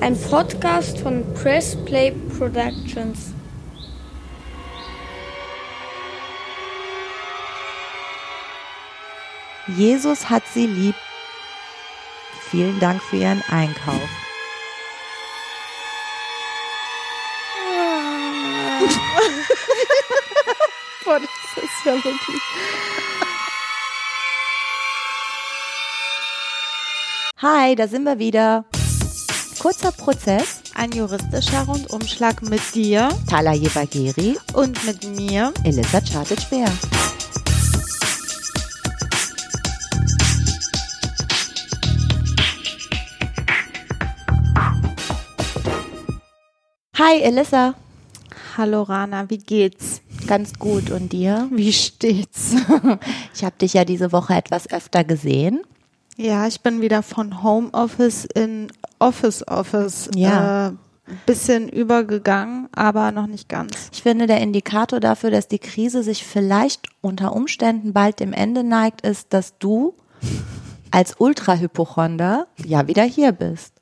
Ein Podcast von Press Play Productions. Jesus hat sie lieb. Vielen Dank für Ihren Einkauf. Boah, das ist ja wirklich. Hi, da sind wir wieder. Kurzer Prozess. Ein juristischer Rundumschlag mit dir Tala Jebageri, und mit mir. Elisa Chartic-Bär. Hi, Elissa. Hallo Rana, wie geht's? Ganz gut. Und dir? Wie steht's? Ich habe dich ja diese Woche etwas öfter gesehen. Ja, ich bin wieder von Homeoffice in Office Office. Ja. Äh, bisschen übergegangen, aber noch nicht ganz. Ich finde, der Indikator dafür, dass die Krise sich vielleicht unter Umständen bald dem Ende neigt, ist, dass du als Ultrahypochonder ja wieder hier bist.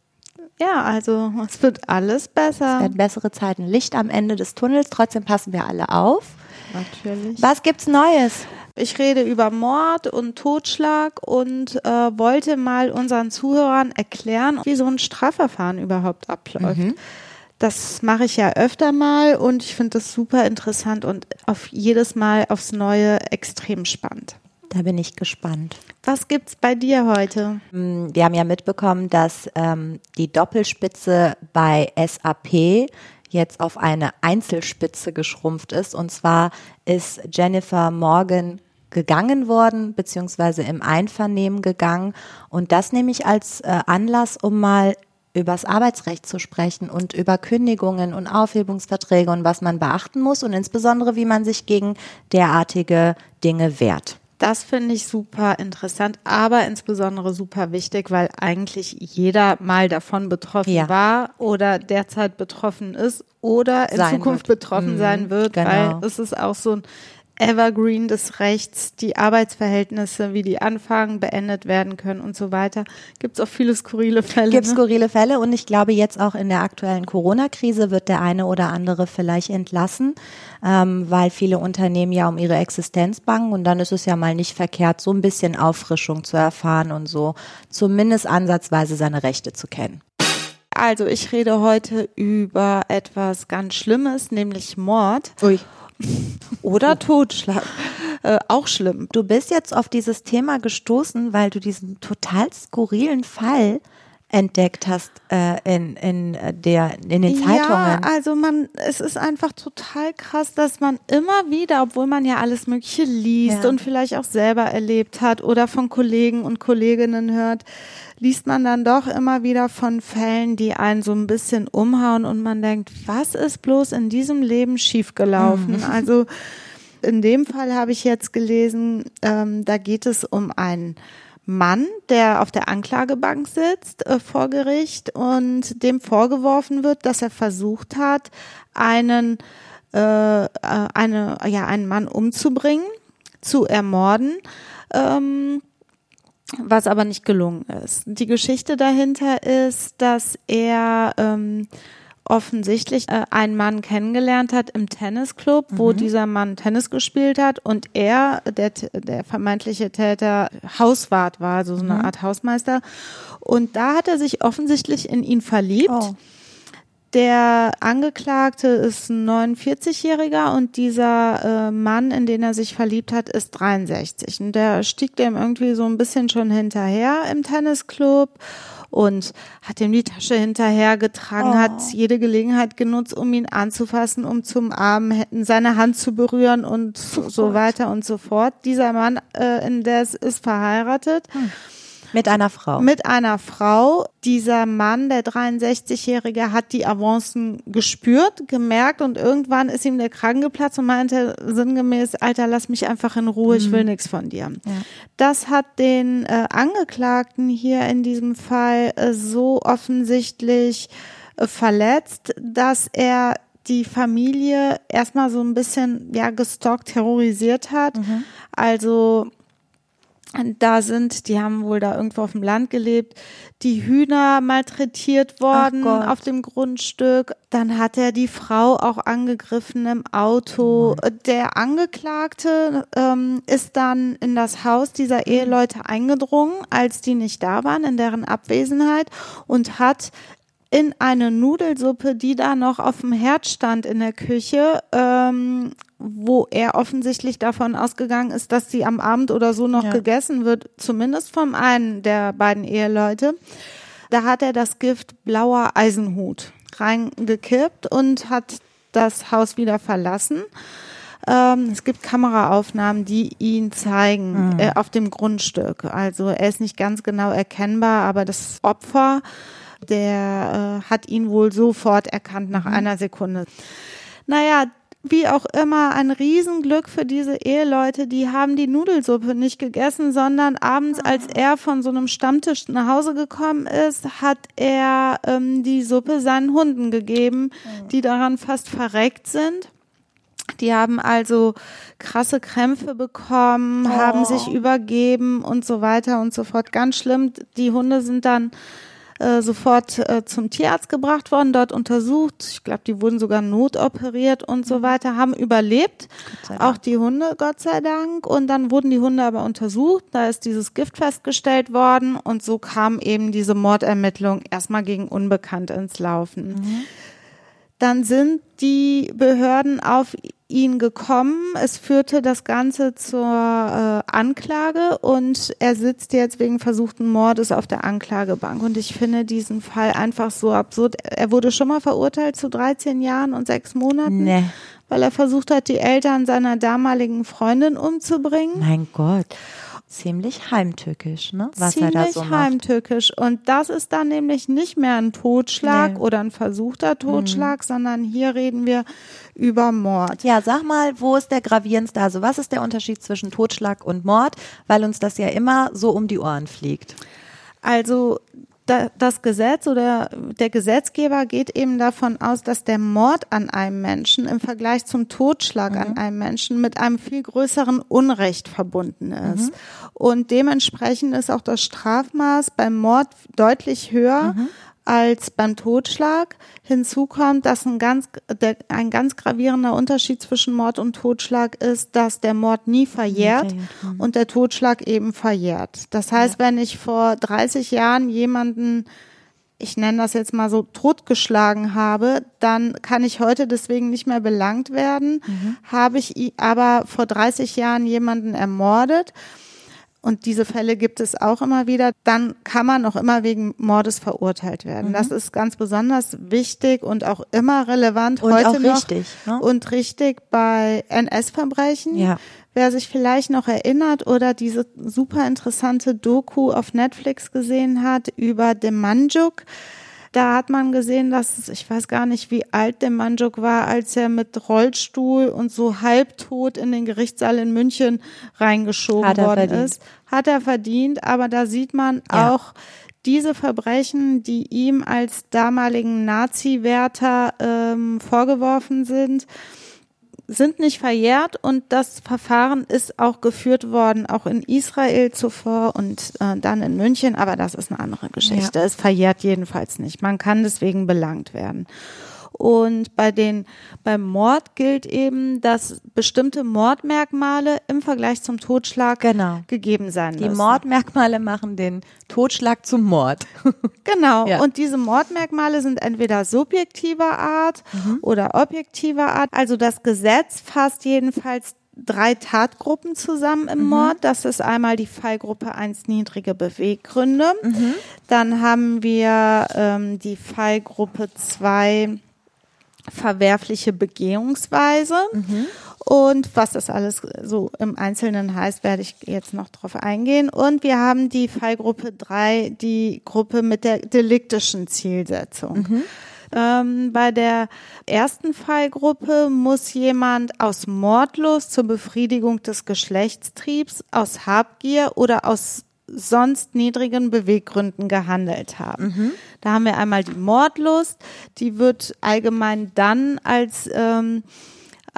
Ja, also es wird alles Es besser. werden bessere Zeiten, Licht am Ende des Tunnels. Trotzdem passen wir alle auf. Natürlich. Was gibt's Neues? Ich rede über Mord und Totschlag und äh, wollte mal unseren Zuhörern erklären, wie so ein Strafverfahren überhaupt abläuft. Das mache ich ja öfter mal und ich finde das super interessant und auf jedes Mal aufs Neue extrem spannend. Da bin ich gespannt. Was gibt's bei dir heute? Mm, Wir haben ja mitbekommen, dass ähm, die Doppelspitze bei SAP jetzt auf eine Einzelspitze geschrumpft ist. Und zwar ist Jennifer Morgan gegangen worden, beziehungsweise im Einvernehmen gegangen. Und das nehme ich als äh, Anlass, um mal übers Arbeitsrecht zu sprechen und über Kündigungen und Aufhebungsverträge und was man beachten muss und insbesondere, wie man sich gegen derartige Dinge wehrt. Das finde ich super interessant, aber insbesondere super wichtig, weil eigentlich jeder mal davon betroffen Ja. war oder derzeit betroffen ist oder in Sein Zukunft wird. betroffen Mhm, sein wird, genau. weil es ist auch so ein Evergreen des Rechts, die Arbeitsverhältnisse, wie die anfangen, beendet werden können und so weiter. Gibt es auch viele skurrile Fälle. gibt ne? skurrile Fälle und ich glaube jetzt auch in der aktuellen Corona-Krise wird der eine oder andere vielleicht entlassen, ähm, weil viele Unternehmen ja um ihre Existenz bangen und dann ist es ja mal nicht verkehrt, so ein bisschen Auffrischung zu erfahren und so zumindest ansatzweise seine Rechte zu kennen. Also ich rede heute über etwas ganz Schlimmes, nämlich Mord Ui. Oder Totschlag. Äh, auch schlimm. Du bist jetzt auf dieses Thema gestoßen, weil du diesen total skurrilen Fall entdeckt hast äh, in, in, der, in den Zeitungen. Ja, also man, es ist einfach total krass, dass man immer wieder, obwohl man ja alles Mögliche liest Ja. und vielleicht auch selber erlebt hat oder von Kollegen und Kolleginnen hört, liest man dann doch immer wieder von Fällen, die einen so ein bisschen umhauen und man denkt, was ist bloß in diesem Leben schiefgelaufen? Also in dem Fall habe ich jetzt gelesen, ähm, da geht es um einen Mann, der auf der Anklagebank sitzt äh, vor Gericht und dem vorgeworfen wird, dass er versucht hat, einen äh, äh, eine ja einen Mann umzubringen, zu ermorden. Ähm, was aber nicht gelungen ist. Die Geschichte dahinter ist, dass er ähm, offensichtlich äh, einen Mann kennengelernt hat im Tennisclub, wo dieser Mann Tennis gespielt hat und er, der, der vermeintliche Täter, Hauswart war, also so eine Art Hausmeister. Und da hat er sich offensichtlich in ihn verliebt. Oh. Der Angeklagte ist ein 49-Jähriger und dieser äh, Mann, in den er sich verliebt hat, ist 63. Und der stieg dem irgendwie so ein bisschen schon hinterher im Tennisclub und hat ihm die Tasche hinterhergetragen, Oh. hat jede Gelegenheit genutzt, um ihn anzufassen, um zum Arm hätten seine Hand zu berühren und so weiter und so fort. Dieser Mann, äh, indes ist verheiratet. Mit einer Frau. Mit einer Frau. Dieser Mann, der 63-Jährige, hat die Avancen gespürt, gemerkt und irgendwann ist ihm der Kragen geplatzt und meinte sinngemäß, Alter, lass mich einfach in Ruhe, ich will nichts von dir. Das hat den äh, Angeklagten hier in diesem Fall äh, so offensichtlich äh, verletzt, dass er die Familie erstmal so ein bisschen ja gestalkt, terrorisiert hat. Also da sind, die haben wohl da irgendwo auf dem Land gelebt, die Hühner malträtiert worden auf dem Grundstück. Dann hat er die Frau auch angegriffen im Auto. Oh Der Angeklagte ähm, ist dann in das Haus dieser Eheleute eingedrungen, als die nicht da waren, in deren Abwesenheit und hat in eine Nudelsuppe, die da noch auf dem Herd stand in der Küche, ähm, wo er offensichtlich davon ausgegangen ist, dass sie am Abend oder so noch ja. gegessen wird, zumindest vom einen der beiden Eheleute. Da hat er das Gift blauer Eisenhut reingekippt und hat das Haus wieder verlassen. Ähm, es gibt Kameraaufnahmen, die ihn zeigen mhm. äh, auf dem Grundstück. Also er ist nicht ganz genau erkennbar, aber das Opfer der äh, hat ihn wohl sofort erkannt nach mhm. einer Sekunde. Naja, wie auch immer, ein Riesenglück für diese Eheleute. Die haben die Nudelsuppe nicht gegessen, sondern abends, als ah. er von so einem Stammtisch nach Hause gekommen ist, hat er ähm, die Suppe seinen Hunden gegeben, oh. die daran fast verreckt sind. Die haben also krasse Krämpfe bekommen, oh. haben sich übergeben und so weiter und so fort. Ganz schlimm. Die Hunde sind dann äh, sofort äh, zum Tierarzt gebracht worden, dort untersucht. Ich glaube, die wurden sogar notoperiert und so mhm. weiter, haben überlebt. Auch die Hunde, Gott sei Dank. Und dann wurden die Hunde aber untersucht. Da ist dieses Gift festgestellt worden und so kam eben diese Mordermittlung erstmal gegen Unbekannt ins Laufen. Mhm. Dann sind die Behörden auf ihn gekommen. Es führte das Ganze zur äh, Anklage und er sitzt jetzt wegen versuchten Mordes auf der Anklagebank. Und ich finde diesen Fall einfach so absurd. Er wurde schon mal verurteilt zu 13 Jahren und sechs Monaten. Nee. Weil er versucht hat, die Eltern seiner damaligen Freundin umzubringen. Mein Gott ziemlich heimtückisch, ne? Was ziemlich er da so macht. heimtückisch. Und das ist dann nämlich nicht mehr ein Totschlag nee. oder ein versuchter Totschlag, mhm. sondern hier reden wir über Mord. Ja, sag mal, wo ist der gravierendste? Also was ist der Unterschied zwischen Totschlag und Mord? Weil uns das ja immer so um die Ohren fliegt. Also das Gesetz oder der Gesetzgeber geht eben davon aus, dass der Mord an einem Menschen im Vergleich zum Totschlag mhm. an einem Menschen mit einem viel größeren Unrecht verbunden ist. Mhm. Und dementsprechend ist auch das Strafmaß beim Mord deutlich höher mhm als beim Totschlag. Hinzu kommt, dass ein ganz, der, ein ganz gravierender Unterschied zwischen Mord und Totschlag ist, dass der Mord nie verjährt mhm. und der Totschlag eben verjährt. Das heißt, ja. wenn ich vor 30 Jahren jemanden ich nenne das jetzt mal so, totgeschlagen habe, dann kann ich heute deswegen nicht mehr belangt werden. Mhm. Habe ich aber vor 30 Jahren jemanden ermordet, und diese Fälle gibt es auch immer wieder, dann kann man auch immer wegen Mordes verurteilt werden. Mhm. Das ist ganz besonders wichtig und auch immer relevant und heute auch noch richtig, ne? und richtig bei NS-Verbrechen. Ja. Wer sich vielleicht noch erinnert oder diese super interessante Doku auf Netflix gesehen hat über Demanjuk, da hat man gesehen, dass, ich weiß gar nicht, wie alt der Manjuk war, als er mit Rollstuhl und so halbtot in den Gerichtssaal in München reingeschoben worden verdient. ist. Hat er verdient, aber da sieht man ja. auch, diese Verbrechen, die ihm als damaligen Nazi-Wärter ähm, vorgeworfen sind, sind nicht verjährt und das Verfahren ist auch geführt worden, auch in Israel zuvor und äh, dann in München, aber das ist eine andere Geschichte. Ja. Es verjährt jedenfalls nicht. Man kann deswegen belangt werden. Und bei den, beim Mord gilt eben, dass bestimmte Mordmerkmale im Vergleich zum Totschlag genau. gegeben sein müssen. Die Mordmerkmale machen den Totschlag zum Mord. genau. Ja. Und diese Mordmerkmale sind entweder subjektiver Art mhm. oder objektiver Art. Also das Gesetz fasst jedenfalls drei Tatgruppen zusammen im mhm. Mord. Das ist einmal die Fallgruppe 1 niedrige Beweggründe. Mhm. Dann haben wir ähm, die Fallgruppe 2 verwerfliche Begehungsweise. Mhm. Und was das alles so im Einzelnen heißt, werde ich jetzt noch drauf eingehen. Und wir haben die Fallgruppe 3, die Gruppe mit der deliktischen Zielsetzung. Mhm. Ähm, bei der ersten Fallgruppe muss jemand aus Mordlust zur Befriedigung des Geschlechtstriebs, aus Habgier oder aus sonst niedrigen Beweggründen gehandelt haben. Mhm. Da haben wir einmal die Mordlust, die wird allgemein dann als ähm,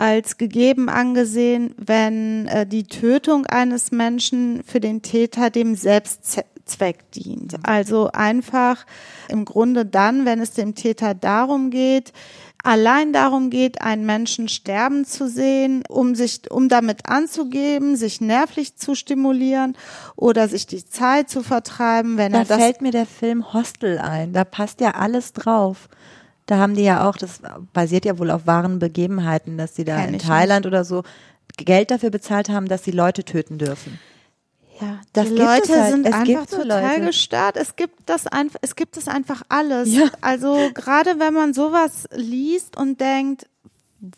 als gegeben angesehen, wenn äh, die Tötung eines Menschen für den Täter dem Selbstzweck dient. Also einfach im Grunde dann, wenn es dem Täter darum geht, allein darum geht, einen Menschen sterben zu sehen, um sich, um damit anzugeben, sich nervlich zu stimulieren oder sich die Zeit zu vertreiben, wenn da er das. fällt mir der Film Hostel ein. Da passt ja alles drauf. Da haben die ja auch, das basiert ja wohl auf wahren Begebenheiten, dass sie da Kenn in Thailand oder so Geld dafür bezahlt haben, dass sie Leute töten dürfen. Ja, Das die Leute halt. sind Es einfach total Leute. gestört. Es gibt das einfach, es gibt es einfach alles. Ja. Also gerade wenn man sowas liest und denkt,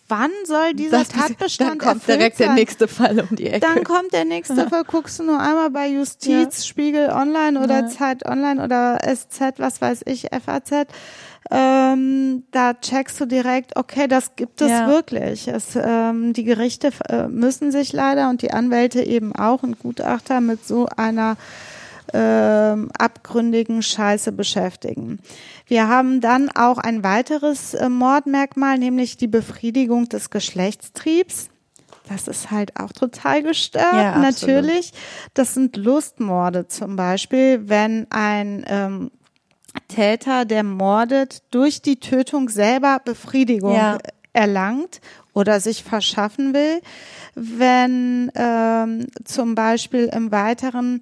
wann soll dieser Das- Tatbestand dann kommt direkt sein? der nächste Fall um die Ecke. Dann kommt der nächste Fall, guckst du nur einmal bei Justiz, Spiegel Online oder Ja. Zeit Online oder SZ, was weiß ich, FAZ. Ähm, da checkst du direkt, okay, das gibt es Ja. wirklich. Es, ähm, die Gerichte äh, müssen sich leider und die Anwälte eben auch und Gutachter mit so einer ähm, abgründigen Scheiße beschäftigen. Wir haben dann auch ein weiteres äh, Mordmerkmal, nämlich die Befriedigung des Geschlechtstriebs. Das ist halt auch total gestört, Ja, natürlich. Das sind Lustmorde zum Beispiel, wenn ein ähm, Täter, der mordet, durch die Tötung selber Befriedigung Ja. erlangt oder sich verschaffen will. Wenn ähm, zum Beispiel im Weiteren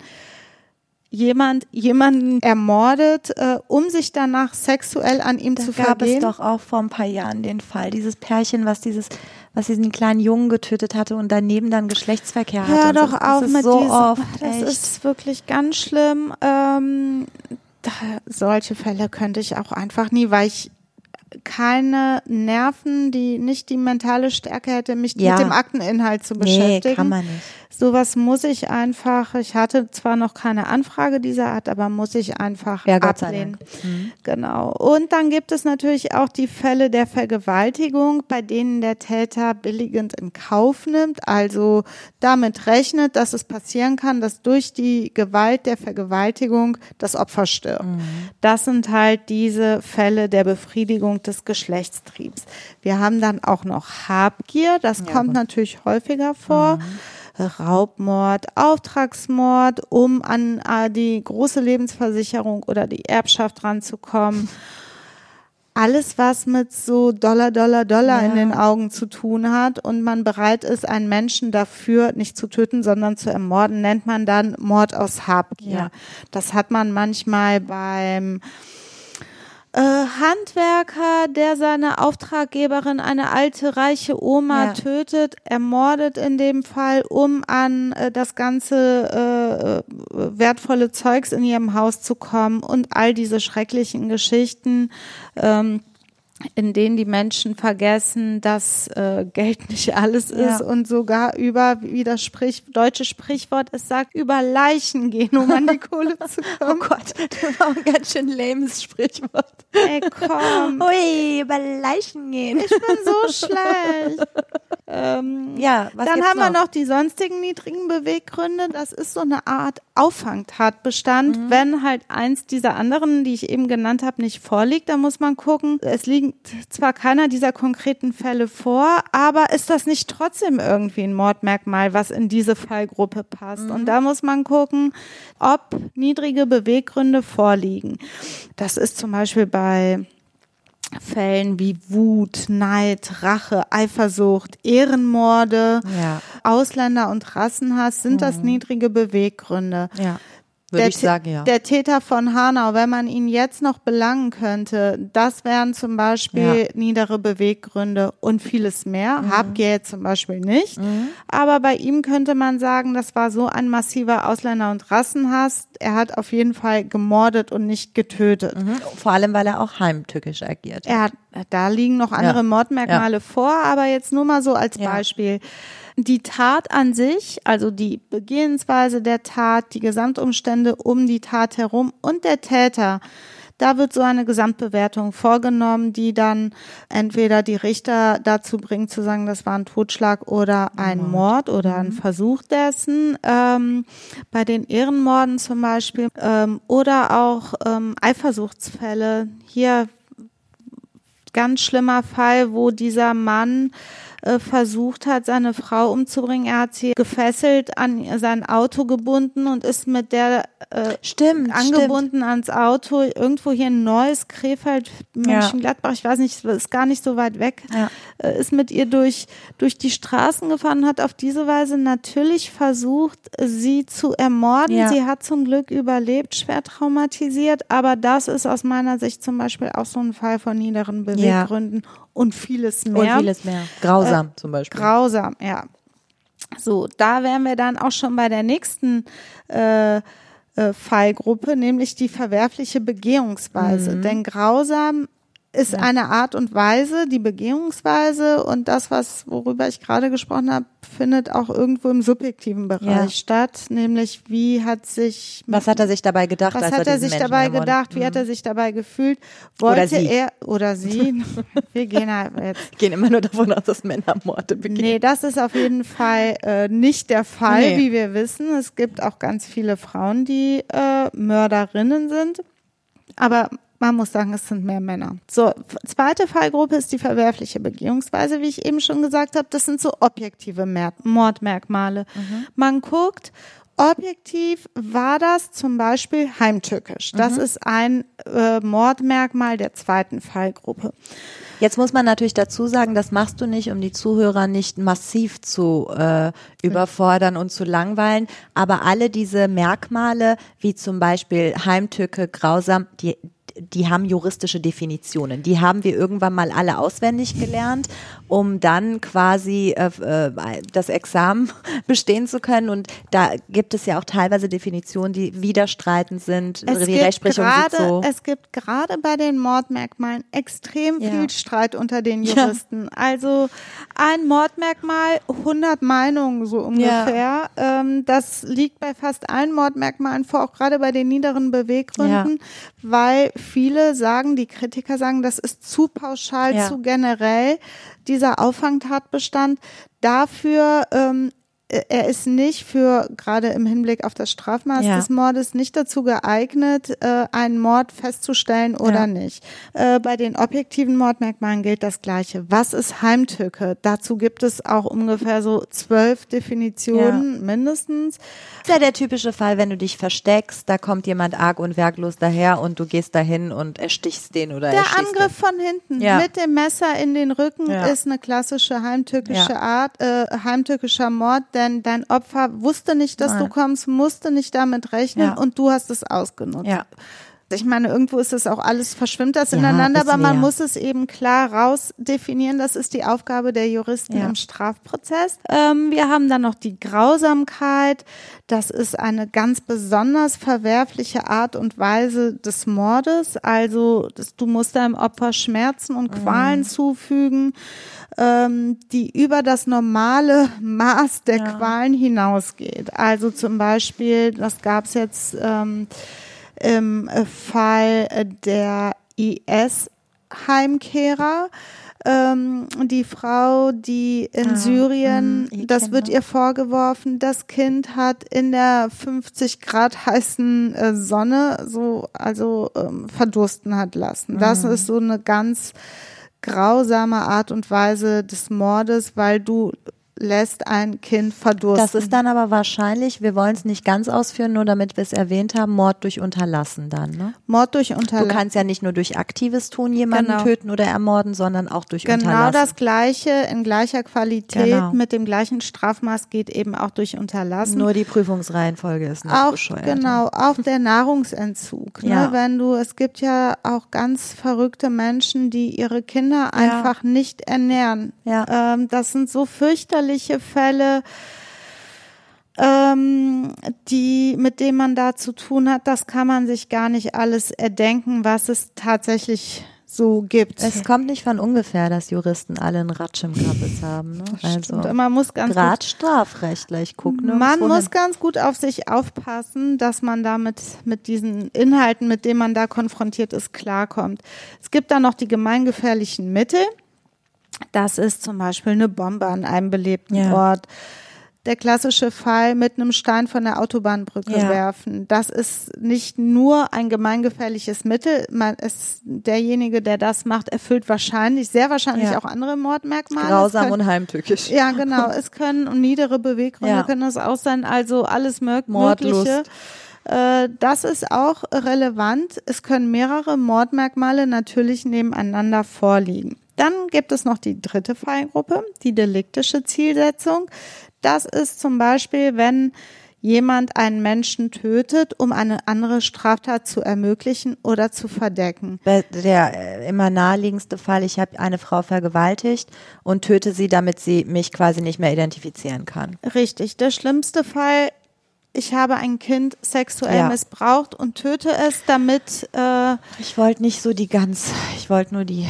jemand jemanden ermordet, äh, um sich danach sexuell an ihm Da zu gab vergehen. es doch auch vor ein paar Jahren den Fall, dieses Pärchen, was dieses, was diesen kleinen Jungen getötet hatte und daneben dann Geschlechtsverkehr hatte. Hör so. doch das auf mit so diesem. oft. das echt. ist wirklich ganz schlimm. Ähm, da, solche Fälle könnte ich auch einfach nie, weil ich keine Nerven, die nicht die mentale Stärke hätte, mich Ja. mit dem Akteninhalt zu nee, beschäftigen. kann man nicht. Sowas muss ich einfach, ich hatte zwar noch keine Anfrage dieser Art, aber muss ich einfach Ja, ablehnen. Mhm. Genau. Und dann gibt es natürlich auch die Fälle der Vergewaltigung, bei denen der Täter billigend in Kauf nimmt, also damit rechnet, dass es passieren kann, dass durch die Gewalt der Vergewaltigung das Opfer stirbt. Das sind halt diese Fälle der Befriedigung des Geschlechtstriebs. Wir haben dann auch noch Habgier, das kommt natürlich häufiger vor. Raubmord, Auftragsmord, um an äh, die große Lebensversicherung oder die Erbschaft ranzukommen. Alles, was mit so Dollar, Dollar, Dollar Ja. in den Augen zu tun hat und man bereit ist, einen Menschen dafür nicht zu töten, sondern zu ermorden, nennt man dann Mord aus Habgier. Ja. Das hat man manchmal beim äh, Handwerker, der seine Auftraggeberin, eine alte reiche Oma, Ja. tötet, ermordet in dem Fall, um an äh, das ganze äh, äh, wertvolle Zeugs in ihrem Haus zu kommen und all diese schrecklichen Geschichten. Ähm, in denen die Menschen vergessen, dass äh, Geld nicht alles Ja. ist und sogar über, wie das Sprich, deutsche Sprichwort es sagt, über Leichen gehen, um an die Kohle zu Oh kommen. Gott, das war ein ganz schön lames Sprichwort. Ey, komm. Ui, über Leichen gehen. Ich bin so schlecht. Ähm, Ja, was dann haben wir noch die sonstigen niedrigen Beweggründe. Das ist so eine Art Auffangtatbestand. Mhm. Wenn halt eins dieser anderen, die ich eben genannt habe, nicht vorliegt, dann muss man gucken. Es liegt zwar keiner dieser konkreten Fälle vor, aber ist das nicht trotzdem irgendwie ein Mordmerkmal, was in diese Fallgruppe passt? Mhm. Und da muss man gucken, ob niedrige Beweggründe vorliegen. Das ist zum Beispiel bei Fällen wie Wut, Neid, Rache, Eifersucht, Ehrenmorde, Ja, Ausländer- und Rassenhass sind das niedrige Beweggründe. ja. Würde Der ich sagen, ja. Der Täter von Hanau, wenn man ihn jetzt noch belangen könnte, das wären zum Beispiel Ja. niedere Beweggründe und vieles mehr. Mhm. Habgier jetzt zum Beispiel nicht. Aber bei ihm könnte man sagen, das war so ein massiver Ausländer- und Rassenhass. Er hat auf jeden Fall gemordet und nicht getötet. Mhm. Vor allem, weil er auch heimtückisch agiert. Er hat, da liegen noch andere Ja. Mordmerkmale vor, aber jetzt nur mal so als Ja. Die Tat an sich, also die Begehensweise der Tat, die Gesamtumstände um die Tat herum und der Täter, da wird so eine Gesamtbewertung vorgenommen, die dann entweder die Richter dazu bringt zu sagen, das war ein Totschlag oder ein Mord oder ein Versuch dessen. Ähm, bei den Ehrenmorden zum Beispiel ähm, oder auch ähm, Eifersuchtsfälle. Hier ganz schlimmer Fall, wo dieser Mann äh, versucht hat, seine Frau umzubringen. Er hat sie gefesselt an sein Auto gebunden und ist mit der äh, Stimmt, angebunden stimmt. ans Auto irgendwo hier in Neuss, Krefeld, Mönchengladbach, ja. ich weiß nicht, ist gar nicht so weit weg, ja. äh, ist mit ihr durch, durch die Straßen gefahren, hat auf diese Weise natürlich versucht, sie zu ermorden. Ja. Sie hat zum Glück überlebt, schwer traumatisiert, aber das ist aus meiner Sicht zum Beispiel auch so ein Fall von niederen Beweggründen und vieles mehr. Und vieles mehr. Grausam äh, zum Beispiel. Grausam, ja. So, da wären wir dann auch schon bei der nächsten äh, äh, Fallgruppe, nämlich die verwerfliche Begehungsweise. Mhm. Denn grausam ist ja. eine Art und Weise, die Begehungsweise und das, was worüber ich gerade gesprochen habe, findet auch irgendwo im subjektiven Bereich ja. statt, nämlich wie hat sich was hat er sich dabei gedacht? Was hat er, sich Menschen dabei gedacht? Wie mhm. hat er sich dabei gefühlt? Wollte oder er oder sie? Wir gehen halt jetzt gehen immer nur davon aus, dass Männer Morde begehen. Nee, das ist auf jeden Fall äh, nicht der Fall, nee. wie wir wissen. Es gibt auch ganz viele Frauen, die äh, Mörderinnen sind, aber man muss sagen, es sind mehr Männer. So, zweite Fallgruppe ist die verwerfliche Begehungsweise, wie ich eben schon gesagt habe. Das sind so objektive Mordmerkmale. Mhm. Man guckt, objektiv war das zum Beispiel heimtückisch. Das mhm. ist ein äh, Mordmerkmal der zweiten Fallgruppe. Jetzt muss man natürlich dazu sagen, das machst du nicht, um die Zuhörer nicht massiv zu äh, überfordern und zu langweilen. Aber alle diese Merkmale, wie zum Beispiel Heimtücke, grausam, die, die haben juristische Definitionen. Die haben wir irgendwann mal alle auswendig gelernt, um dann quasi äh, äh, das Examen bestehen zu können. Und da gibt es ja auch teilweise Definitionen, die widerstreitend sind. Es die Rechtsprechung grade, so. Es gibt gerade bei den Mordmerkmalen extrem ja. viel Streit unter den Juristen. Ja. Also ein Mordmerkmal, 100 Meinungen so ungefähr. Ja. Ähm, das liegt bei fast allen Mordmerkmalen vor, auch gerade bei den niederen Beweggründen, weil viele sagen, die Kritiker sagen, das ist zu pauschal, ja. zu generell, dieser Auffangtatbestand. Dafür ähm, äh, er ist nicht für, gerade im Hinblick auf das Strafmaß ja. des Mordes, nicht dazu geeignet, äh, einen Mord festzustellen oder ja. nicht. Äh, bei den objektiven Mordmerkmalen gilt das Gleiche. Was ist Heimtücke? Dazu gibt es auch ungefähr so zwölf Definitionen ja. mindestens. Das ist ja der typische Fall, wenn du dich versteckst, da kommt jemand arg und werklos daher und du gehst dahin und erstichst den oder Der Angriff den. von hinten mit dem Messer in den Rücken ist eine klassische heimtückische Art, äh, heimtückischer Mord, denn dein Opfer wusste nicht, dass Nein. du kommst, musste nicht damit rechnen ja. und du hast es ausgenutzt. Ja. Ich meine, irgendwo ist es auch alles, verschwimmt das ja, ineinander, aber man muss es eben klar rausdefinieren. Das ist die Aufgabe der Juristen ja. im Strafprozess. Ähm, wir haben dann noch die Grausamkeit. Das ist eine ganz besonders verwerfliche Art und Weise des Mordes. Also, das, du musst deinem Opfer Schmerzen und Qualen mhm. zufügen ähm, die über das normale Maß der ja. Qualen hinausgeht. Also zum Beispiel, das gab es jetzt ähm, im Fall der IS-Heimkehrer. Ähm, die Frau, die in ah, Syrien, mh, das wird ihr vorgeworfen, das Kind hat in der 50 Grad heißen äh, Sonne so, also ähm, verdursten hat lassen. Das mhm. ist so eine ganz grausame Art und Weise des Mordes, weil du lässt ein Kind verdursten. Das ist dann aber wahrscheinlich, wir wollen es nicht ganz ausführen, nur damit wir es erwähnt haben, Mord durch Unterlassen dann, ne? Mord durch Unterlassen. Du kannst ja nicht nur durch aktives Tun jemanden genau. töten oder ermorden, sondern auch durch genau Unterlassen. Genau das Gleiche in gleicher Qualität genau. mit dem gleichen Strafmaß geht eben auch durch Unterlassen. Nur die Prüfungsreihenfolge ist noch auch, bescheuert. Genau, auch der Nahrungsentzug. Ne? Ja. Wenn du, es gibt ja auch ganz verrückte Menschen, die ihre Kinder einfach ja. nicht ernähren. Ja. Ähm, das sind so fürchterliche gefährliche Fälle, ähm, die, mit denen man da zu tun hat, das kann man sich gar nicht alles erdenken, was es tatsächlich so gibt. Es kommt nicht von ungefähr, dass Juristen alle einen Ratsch im Kappes haben. Ne? Also man muss ganz Grad strafrechtlich gucken. Man muss ganz gut auf sich aufpassen, dass man damit mit diesen Inhalten, mit denen man da konfrontiert ist, klarkommt. Es gibt dann noch die gemeingefährlichen Mittel. Das ist zum Beispiel eine Bombe an einem belebten ja. Ort. der klassische Fall mit einem Stein von der Autobahnbrücke Ja. werfen. Das ist nicht nur ein gemeingefährliches Mittel. Man ist derjenige, der das macht, erfüllt wahrscheinlich, sehr wahrscheinlich Ja. auch andere Mordmerkmale. Es Grausam können- und heimtückisch. ja, genau. Es können und niedere Beweggründe Ja. können das auch sein. Also alles mög Mordlust. Mögliche. Äh, Das ist auch relevant. Es können mehrere Mordmerkmale natürlich nebeneinander vorliegen. Dann gibt es noch die dritte Fallgruppe, die deliktische Zielsetzung. Das ist zum Beispiel, wenn jemand einen Menschen tötet, um eine andere Straftat zu ermöglichen oder zu verdecken. Der äh, immer naheliegendste Fall, ich habe eine Frau vergewaltigt und töte sie, damit sie mich quasi nicht mehr identifizieren kann. Richtig. Der schlimmste Fall, ich habe ein Kind sexuell Ja. missbraucht und töte es, damit äh, Ich wollte nicht so die ganz, ich wollte nur die,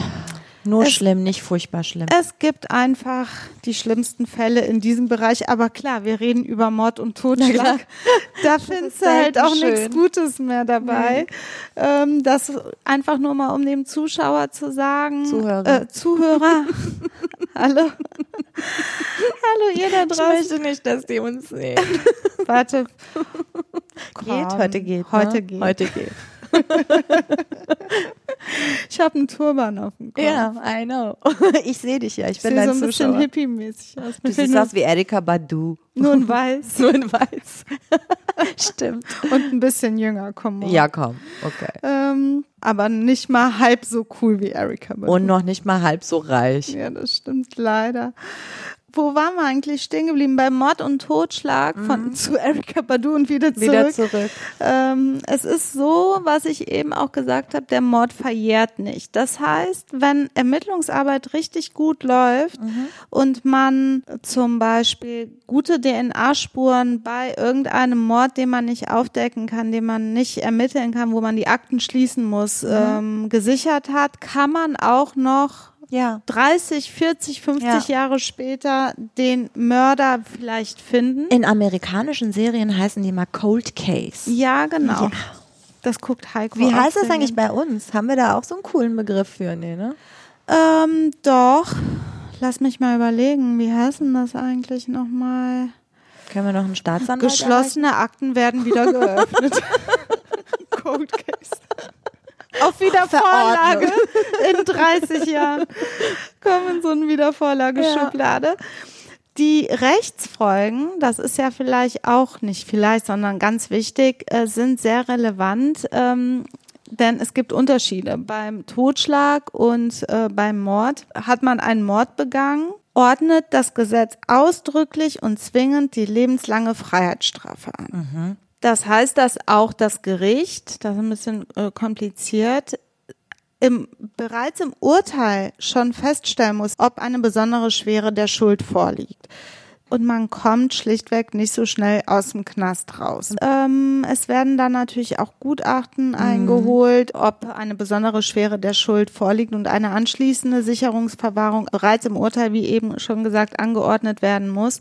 nur Es- schlimm, nicht furchtbar schlimm. es gibt einfach die schlimmsten Fälle in diesem Bereich. Aber klar, wir reden über Mord und Totschlag. Da findest du halt auch nichts schön. Gutes mehr dabei. Ähm, das einfach nur mal, um dem Zuschauer zu sagen. Zuhörer. Äh, Zuhörer. Hallo. Hallo, ihr da draußen. nicht, dass die uns sehen. Warte. Geht, Komm, heute geht. Heute ne? geht. Heute geht. Ich habe einen Turban auf dem Kopf. Ja, I know. Ich sehe dich ja, ich Ich bin dein so ein bisschen Zuschauer. hippie-mäßig aus. Du siehst aus wie Erika Badu. nur ein Weiß Nur in weiß. Stimmt. und ein bisschen jünger, komm mal. Ja, komm. Okay. Ähm, aber nicht mal halb so cool wie Erika. Badu. Und noch nicht mal halb so reich. ja, das stimmt leider. Wo waren wir eigentlich stehen geblieben? Bei Mord und Totschlag von zu Erika Badu und wieder zurück. Mhm. Wieder zurück. Ähm, es ist so, was ich eben auch gesagt habe, der Mord verjährt nicht. Das heißt, wenn Ermittlungsarbeit richtig gut läuft Mhm. und man zum Beispiel gute DNA-Spuren bei irgendeinem Mord, den man nicht aufdecken kann, den man nicht ermitteln kann, wo man die Akten schließen muss, Mhm. ähm, gesichert hat, kann man auch noch Ja. 30, 40, 50 Jahre später den Mörder vielleicht finden. In amerikanischen Serien heißen die mal Cold Case. Ja, genau. Ja. Das guckt Heiko. Wie heißt das eigentlich bei uns? Haben wir da auch so einen coolen Begriff für? Nee, ne? Ähm, doch. Lass mich mal überlegen. Wie heißt denn das eigentlich nochmal? Können wir noch einen Staatsanwalt Geschlossene Akten werden wieder geöffnet. Cold Case. Auf Wiedervorlage in 30 Jahren. Kommen in so eine Wiedervorlageschublade. Die Rechtsfolgen, das ist ja vielleicht auch nicht vielleicht, sondern ganz wichtig, äh, sind sehr relevant, ähm, denn es gibt Unterschiede. Beim Totschlag und äh, beim Mord hat man einen Mord begangen, ordnet das Gesetz ausdrücklich und zwingend die lebenslange Freiheitsstrafe an. Das heißt, dass auch das Gericht, das ist ein bisschen äh, kompliziert, im, bereits im Urteil schon feststellen muss, ob eine besondere Schwere der Schuld vorliegt. Und man kommt schlichtweg nicht so schnell aus dem Knast raus. Ähm, es werden dann natürlich auch Gutachten eingeholt, ob eine besondere Schwere der Schuld vorliegt und eine anschließende Sicherungsverwahrung bereits im Urteil, wie eben schon gesagt, angeordnet werden muss.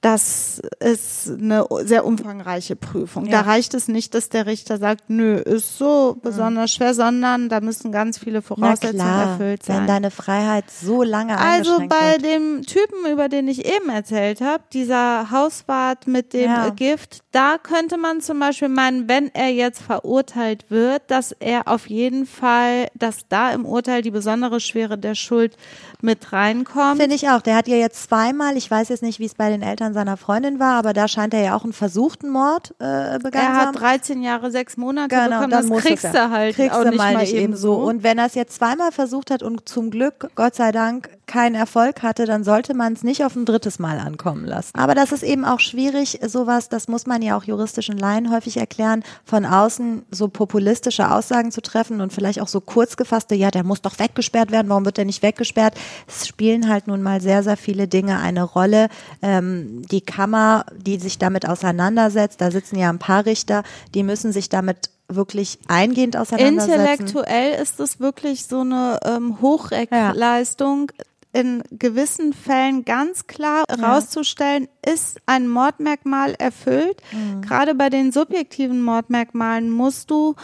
Das ist eine sehr umfangreiche Prüfung. Da Ja. reicht es nicht, dass der Richter sagt, nö, ist so besonders schwer, sondern da müssen ganz viele Voraussetzungen klar, erfüllt wenn sein. deine Freiheit so lange Also bei wird. dem Typen, über den ich eben erzählt habe, dieser Hauswart mit dem Ja. Gift, da könnte man zum Beispiel meinen, wenn er jetzt verurteilt wird, dass er auf jeden Fall, dass da im Urteil die besondere Schwere der Schuld mit reinkommt. Finde ich auch. Der hat ja jetzt zweimal, ich weiß jetzt nicht, wie es bei den Eltern seiner Freundin war, aber da scheint er ja auch einen versuchten Mord äh, begangen er zu hat haben. 13 Jahre, sechs Monate Genau, bekommen. dann Das kriegst du halt kriegst auch du nicht mal mal nicht eben so. Und wenn er es jetzt zweimal versucht hat und zum Glück, Gott sei Dank, keinen Erfolg hatte, dann sollte man es nicht auf ein drittes Mal ankommen lassen. Aber das ist eben auch schwierig, sowas, das muss man ja auch juristischen Laien häufig erklären, von außen so populistische Aussagen zu treffen und vielleicht auch so kurz gefasste, ja, der muss doch weggesperrt werden, warum wird der nicht weggesperrt? Es spielen halt nun mal sehr, sehr viele Dinge eine Rolle. Ähm, die Kammer, die sich damit auseinandersetzt, da sitzen ja ein paar Richter, die müssen sich damit wirklich eingehend auseinandersetzen. Intellektuell ist es wirklich so eine ähm, Hochleistung. In gewissen Fällen ganz klar herauszustellen, ist ein Mordmerkmal erfüllt. Mhm. Gerade bei den subjektiven Mordmerkmalen musst du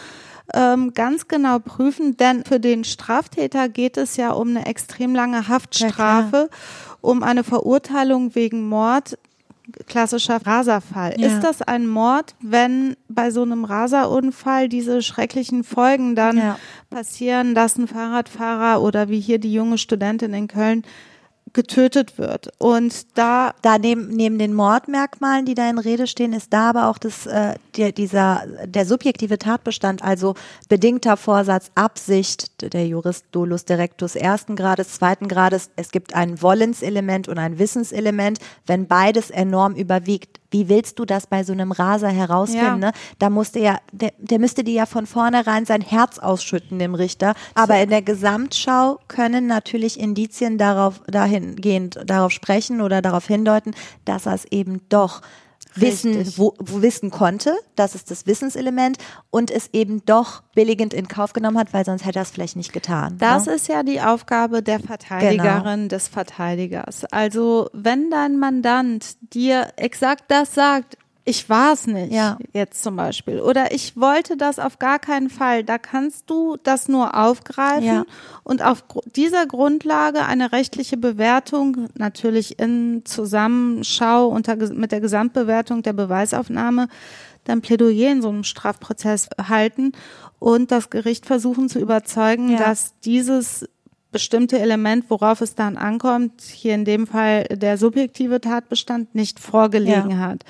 ähm, ganz genau prüfen, denn für den Straftäter geht es ja um eine extrem lange Haftstrafe, um eine Verurteilung wegen Mord klassischer Raserfall. Ja. Ist das ein Mord, wenn bei so einem Raserunfall diese schrecklichen Folgen dann Ja. passieren, dass ein Fahrradfahrer oder wie hier die junge Studentin in Köln getötet wird? Und da Da neben, neben den Mordmerkmalen, die da in Rede stehen, ist da aber auch das, äh, der, dieser, der subjektive Tatbestand, also bedingter Vorsatz, Absicht, der Jurist Dolus Directus ersten Grades, zweiten Grades. Es gibt ein Wollenselement und ein Wissenselement. Wenn beides enorm überwiegt, wie willst du das bei so einem Raser herausfinden? Ja. Ne? Da musste ja, der, der müsste dir ja von vornherein sein Herz ausschütten, dem Richter. Aber in der Gesamtschau können natürlich Indizien darauf, dahingehend darauf sprechen oder darauf hindeuten, dass er es eben doch wissen, wo, wo wissen konnte, das ist das Wissenselement und es eben doch billigend in Kauf genommen hat, weil sonst hätte er es vielleicht nicht getan. Das ne? ist ja die Aufgabe der Verteidigerin des Verteidigers. Also wenn dein Mandant dir exakt das sagt, ich war es nicht, Ja. jetzt zum Beispiel, oder ich wollte das auf gar keinen Fall, da kannst du das nur aufgreifen Ja. und auf dieser Grundlage eine rechtliche Bewertung, natürlich in Zusammenschau unter, mit der Gesamtbewertung der Beweisaufnahme, dann Plädoyer in so einem Strafprozess halten und das Gericht versuchen zu überzeugen, Ja. dass dieses bestimmte Element, worauf es dann ankommt, hier in dem Fall der subjektive Tatbestand, nicht vorgelegen hat.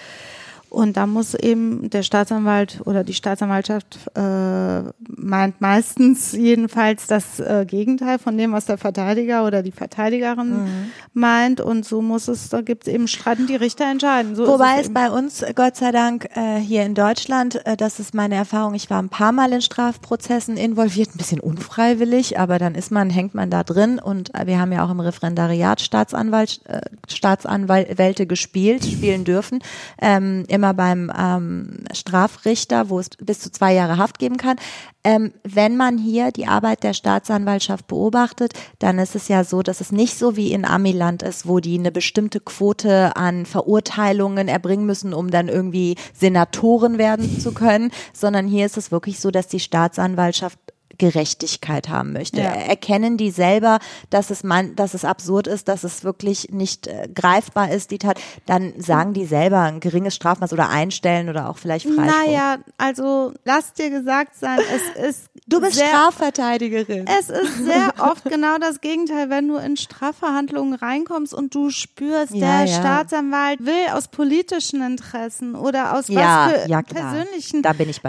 Und da muss eben der Staatsanwalt oder die Staatsanwaltschaft äh, meint meistens jedenfalls das äh, Gegenteil von dem, was der Verteidiger oder die Verteidigerin Mhm. meint. Und so muss es, da gibt es eben Streit und die Richter entscheiden. So Wobei ist es eben. bei uns, äh, Gott sei Dank, äh, hier in Deutschland, äh, das ist meine Erfahrung, ich war ein paar Mal in Strafprozessen involviert, ein bisschen unfreiwillig, aber dann ist man, hängt man da drin und äh, wir haben ja auch im Referendariat Staatsanwalt, äh, Staatsanwälte gespielt, spielen dürfen, ähm, immer beim ähm, Strafrichter, wo es bis zu zwei Jahre Haft geben kann. Ähm, wenn man hier die Arbeit der Staatsanwaltschaft beobachtet, dann ist es ja so, dass es nicht so wie in Amiland ist, wo die eine bestimmte Quote an Verurteilungen erbringen müssen, um dann irgendwie Senatoren werden zu können, sondern hier ist es wirklich so, dass die Staatsanwaltschaft Gerechtigkeit haben möchte. Ja. Erkennen die selber, dass es man, dass es absurd ist, dass es wirklich nicht äh, greifbar ist, die Tat, dann sagen die selber ein geringes Strafmaß oder einstellen oder auch vielleicht Freispruch. Naja, also lass dir gesagt sein, es ist Du bist sehr Strafverteidigerin. Es ist sehr oft genau das Gegenteil, wenn du in Strafverhandlungen reinkommst und du spürst, Ja, der ja. Staatsanwalt will aus politischen Interessen oder aus Ja, was für persönlichen.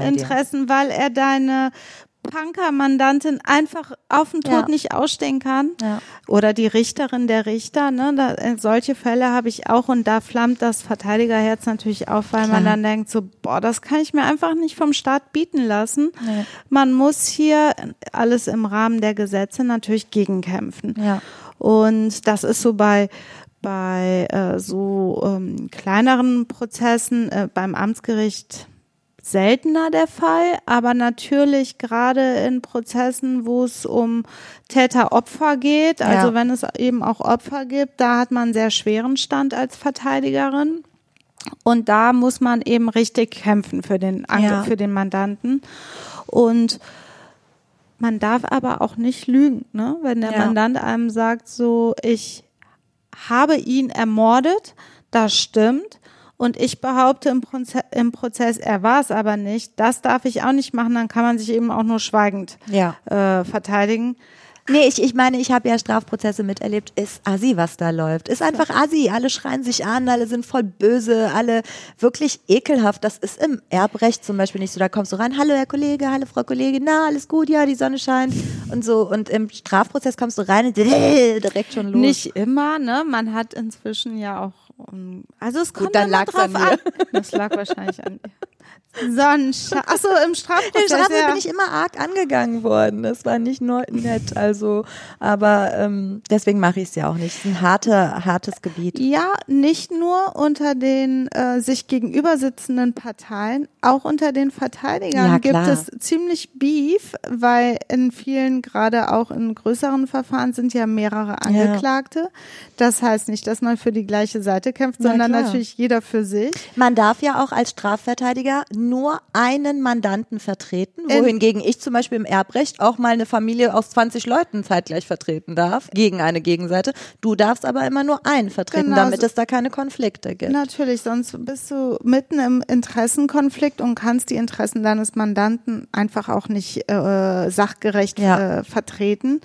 Interessen, weil er deine Punker-Mandantin einfach auf den Tod Ja. nicht ausstehen kann. Ja. Oder die Richterin der Richter, ne? Da, äh, solche Fälle habe ich auch und da flammt das Verteidigerherz natürlich auf, weil man Klar. dann denkt so, boah, das kann ich mir einfach nicht vom Staat bieten lassen. Nee. Man muss hier alles im Rahmen der Gesetze natürlich gegenkämpfen. Ja. Und das ist so bei bei äh, so ähm, kleineren Prozessen äh, beim Amtsgericht seltener der Fall, aber natürlich gerade in Prozessen, wo es um Täter-Opfer geht, also Ja. wenn es eben auch Opfer gibt, da hat man einen sehr schweren Stand als Verteidigerin. Und da muss man eben richtig kämpfen für den, Ange Ja. für den Mandanten. Und man darf aber auch nicht lügen, ne? Wenn der Ja. Mandant einem sagt, so, ich habe ihn ermordet, das stimmt. Und ich behaupte im, Proze im Prozess, er war es aber nicht. Das darf ich auch nicht machen, dann kann man sich eben auch nur schweigend Ja. äh, verteidigen. Nee, ich, ich meine, ich habe ja Strafprozesse miterlebt. Ist Assi, was da läuft. Ist einfach Assi. Alle schreien sich an, alle sind voll böse, alle wirklich ekelhaft. Das ist im Erbrecht zum Beispiel nicht so. Da kommst du rein, hallo Herr Kollege, hallo Frau Kollegin, na, alles gut, ja, die Sonne scheint und so. Und im Strafprozess kommst du rein und direkt schon los. Nicht immer, ne? Man hat inzwischen ja auch, also es kommt dann immer lag's drauf an. Das lag wahrscheinlich an dir. Sonnenschein. Achso, im Im Strafprozess. Strafprozess ja. bin ich immer arg angegangen worden. Das war nicht nur nett. Also, aber ähm, deswegen mache ich es ja auch nicht. Es ist ein harte, hartes Gebiet. Ja, nicht nur unter den äh, sich gegenüber sitzenden Parteien, auch unter den Verteidigern Ja, gibt es ziemlich Beef, weil in vielen, gerade auch in größeren Verfahren, sind ja mehrere Angeklagte. Das heißt nicht, dass man für die gleiche Seite kämpft, Na sondern klar. natürlich jeder für sich. Man darf ja auch als Strafverteidiger nur einen Mandanten vertreten, wohingegen ich zum Beispiel im Erbrecht auch mal eine Familie aus 20 Leuten zeitgleich vertreten darf, gegen eine Gegenseite. Du darfst aber immer nur einen vertreten, Genau, damit so- es da keine Konflikte gibt. Natürlich, sonst bist du mitten im Interessenkonflikt und kannst die Interessen deines Mandanten einfach auch nicht äh, sachgerecht Ja. äh, vertreten.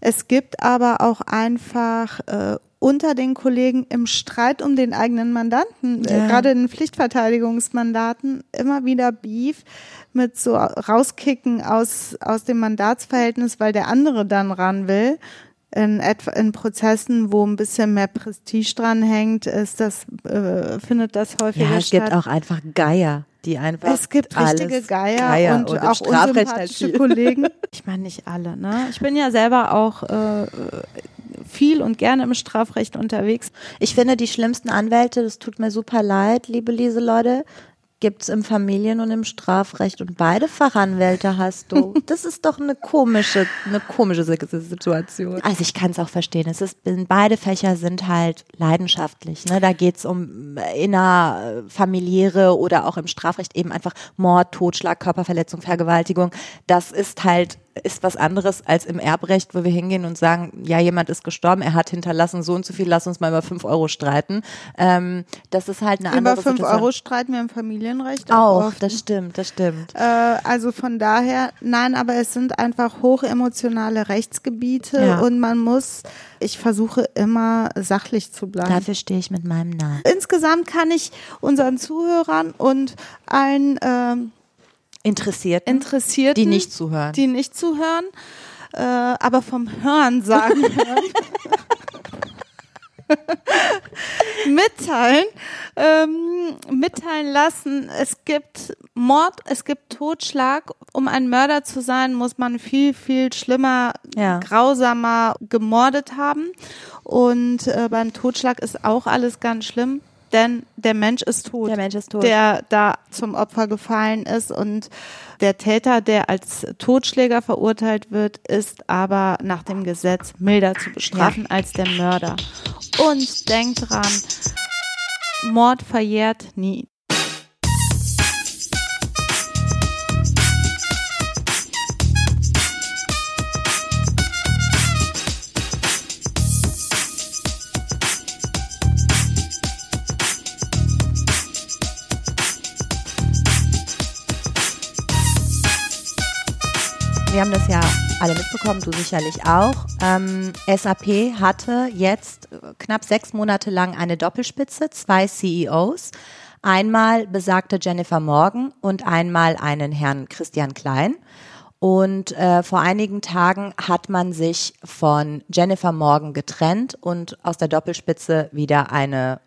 Es gibt aber auch einfach äh, unter den Kollegen im Streit um den eigenen Mandanten, äh, Ja. gerade in Pflichtverteidigungsmandaten, immer wieder Beef mit so rauskicken aus, aus dem Mandatsverhältnis, weil der andere dann ran will. In, etwa, in Prozessen, wo ein bisschen mehr Prestige dran hängt, ist das, äh, findet das häufiger Ja, es statt. gibt auch einfach Geier, die einfach Es gibt richtige alles Geier, und, im auch unsympathische. Kollegen. Ich meine nicht alle, ne? Ich bin ja selber auch äh, viel und gerne im Strafrecht unterwegs. Ich finde, die schlimmsten Anwälte, das tut mir super leid, liebe Liese-Leute, gibt's im Familien- und im Strafrecht. Und beide Fachanwälte hast du. Das ist doch eine komische, eine komische Situation. Also ich kann es auch verstehen. Es ist, beide Fächer sind halt leidenschaftlich. Ne? Da geht's um innerfamiliäre oder auch im Strafrecht eben einfach Mord, Totschlag, Körperverletzung, Vergewaltigung. Das ist halt ist was anderes als im Erbrecht, wo wir hingehen und sagen, ja, jemand ist gestorben, er hat hinterlassen so und so viel, lass uns mal über fünf Euro streiten. Ähm, das ist halt eine andere Über fünf Situation. Euro streiten wir im Familienrecht Auch, oft. das stimmt, das stimmt. Äh, also von daher, nein, aber es sind einfach hochemotionale Rechtsgebiete Ja. und man muss, ich versuche immer sachlich zu bleiben. Dafür stehe ich mit meinem Namen. Insgesamt kann ich unseren Zuhörern und allen ähm, Interessiert, Interessierten, die nicht zuhören. die nicht zuhören, äh, aber vom Hören sagen mitteilen, ähm, mitteilen lassen. Es gibt Mord, es gibt Totschlag. Um ein Mörder zu sein, muss man viel, viel schlimmer, Ja. grausamer gemordet haben. Und äh, beim Totschlag ist auch alles ganz schlimm. Denn der Mensch ist tot Der Mensch ist tot. der da zum Opfer gefallen ist und der Täter, der als Totschläger verurteilt wird, ist aber nach dem Gesetz milder zu bestrafen als der Mörder. Und denkt dran, Mord verjährt nie. Wir haben das ja alle mitbekommen, du sicherlich auch. Ähm, SAP hatte jetzt äh, knapp sechs Monate lang eine Doppelspitze, zwei CEOs. Einmal besagte Jennifer Morgan und einmal einen Herrn Christian Klein. Und äh, vor einigen Tagen hat man sich von Jennifer Morgan getrennt und aus der Doppelspitze wieder eine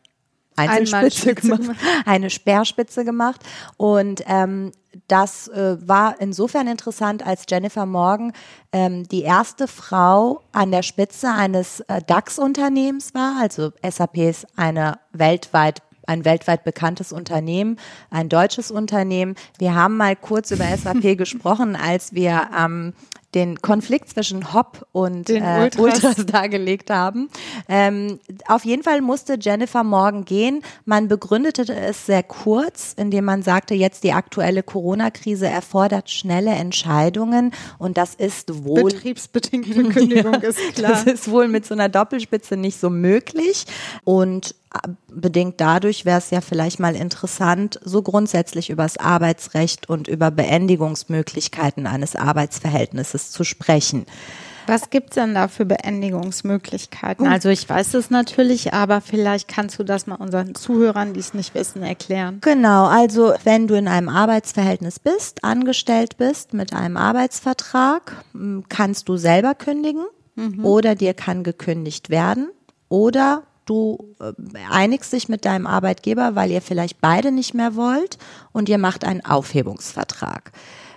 Einzelspitze gemacht, gemacht. eine Speerspitze gemacht. Und ähm, das äh, war insofern interessant, als Jennifer Morgan ähm, die erste Frau an der Spitze eines äh, DAX-Unternehmens war. Also SAP ist eine weltweit ein weltweit bekanntes Unternehmen, ein deutsches Unternehmen. Wir haben mal kurz über SAP gesprochen, als wir ähm, den Konflikt zwischen Hop und Den äh, Ultras. Ultras dargelegt haben. Ähm, auf jeden Fall musste Jennifer Morgan gehen. Man begründete es sehr kurz, indem man sagte, jetzt die aktuelle Corona-Krise erfordert schnelle Entscheidungen und das ist wohl Betriebsbedingte Kündigung ist klar. das ist wohl mit so einer Doppelspitze nicht so möglich. Und äh, bedingt dadurch wäre es ja vielleicht mal interessant, so grundsätzlich über das Arbeitsrecht und über Beendigungsmöglichkeiten eines Arbeitsverhältnisses zu sprechen. Was gibt's denn da für Beendigungsmöglichkeiten? Also ich weiß es natürlich, aber vielleicht kannst du das mal unseren Zuhörern, die es nicht wissen, erklären. Genau, also wenn du in einem Arbeitsverhältnis bist, angestellt bist mit einem Arbeitsvertrag, kannst du selber kündigen oder dir kann gekündigt werden oder du äh, einigst dich mit deinem Arbeitgeber, weil ihr vielleicht beide nicht mehr wollt und ihr macht einen Aufhebungsvertrag.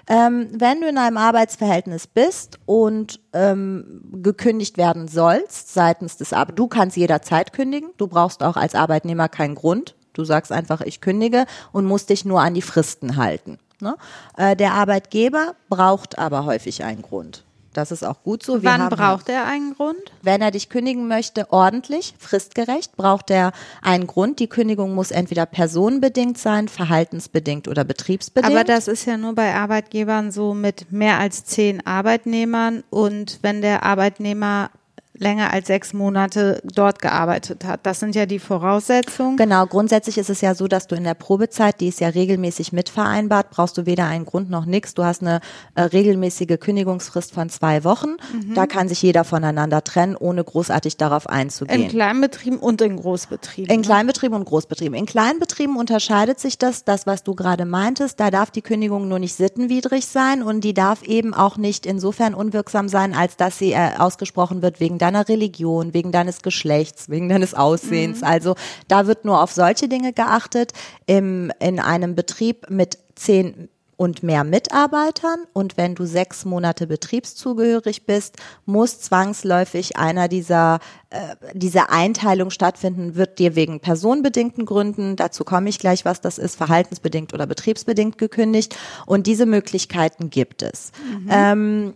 Ähm, wenn du in einem Arbeitsverhältnis bist und ähm, gekündigt werden sollst seitens des Ar du kannst jederzeit kündigen, du brauchst auch als Arbeitnehmer keinen Grund. Du sagst einfach, ich kündige und musst dich nur an die Fristen halten. Ne? Äh, der Arbeitgeber braucht aber häufig einen Grund. Das ist auch gut so. Wir Wann braucht er einen Grund? Wenn er dich kündigen möchte, ordentlich, fristgerecht, braucht er einen Grund. Die Kündigung muss entweder personenbedingt sein, verhaltensbedingt oder betriebsbedingt. Aber das ist ja nur bei Arbeitgebern so mit mehr als zehn Arbeitnehmern und wenn der Arbeitnehmer länger als sechs Monate dort gearbeitet hat. Das sind ja die Voraussetzungen. Genau, grundsätzlich ist es ja so, dass du in der Probezeit, die ist ja regelmäßig mitvereinbart, brauchst du weder einen Grund noch nichts. Du hast eine äh, regelmäßige Kündigungsfrist von zwei Wochen. Mhm. Da kann sich jeder voneinander trennen, ohne großartig darauf einzugehen. In Kleinbetrieben und in Großbetrieben. In ne? Kleinbetrieben und Großbetrieben. In Kleinbetrieben unterscheidet sich das, das, was du gerade meintest. Da darf die Kündigung nur nicht sittenwidrig sein und die darf eben auch nicht insofern unwirksam sein, als dass sie äh, ausgesprochen wird wegen deiner Religion, wegen deines Geschlechts, wegen deines Aussehens. Mhm. Also da wird nur auf solche Dinge geachtet. Im, in einem Betrieb mit zehn und mehr Mitarbeitern. Und wenn du sechs Monate betriebszugehörig bist, muss zwangsläufig einer dieser, äh, dieser Einteilung stattfinden, wird dir wegen personenbedingten Gründen, dazu komme ich gleich, was das ist, verhaltensbedingt oder betriebsbedingt gekündigt. Und diese Möglichkeiten gibt es. Mhm. Ähm,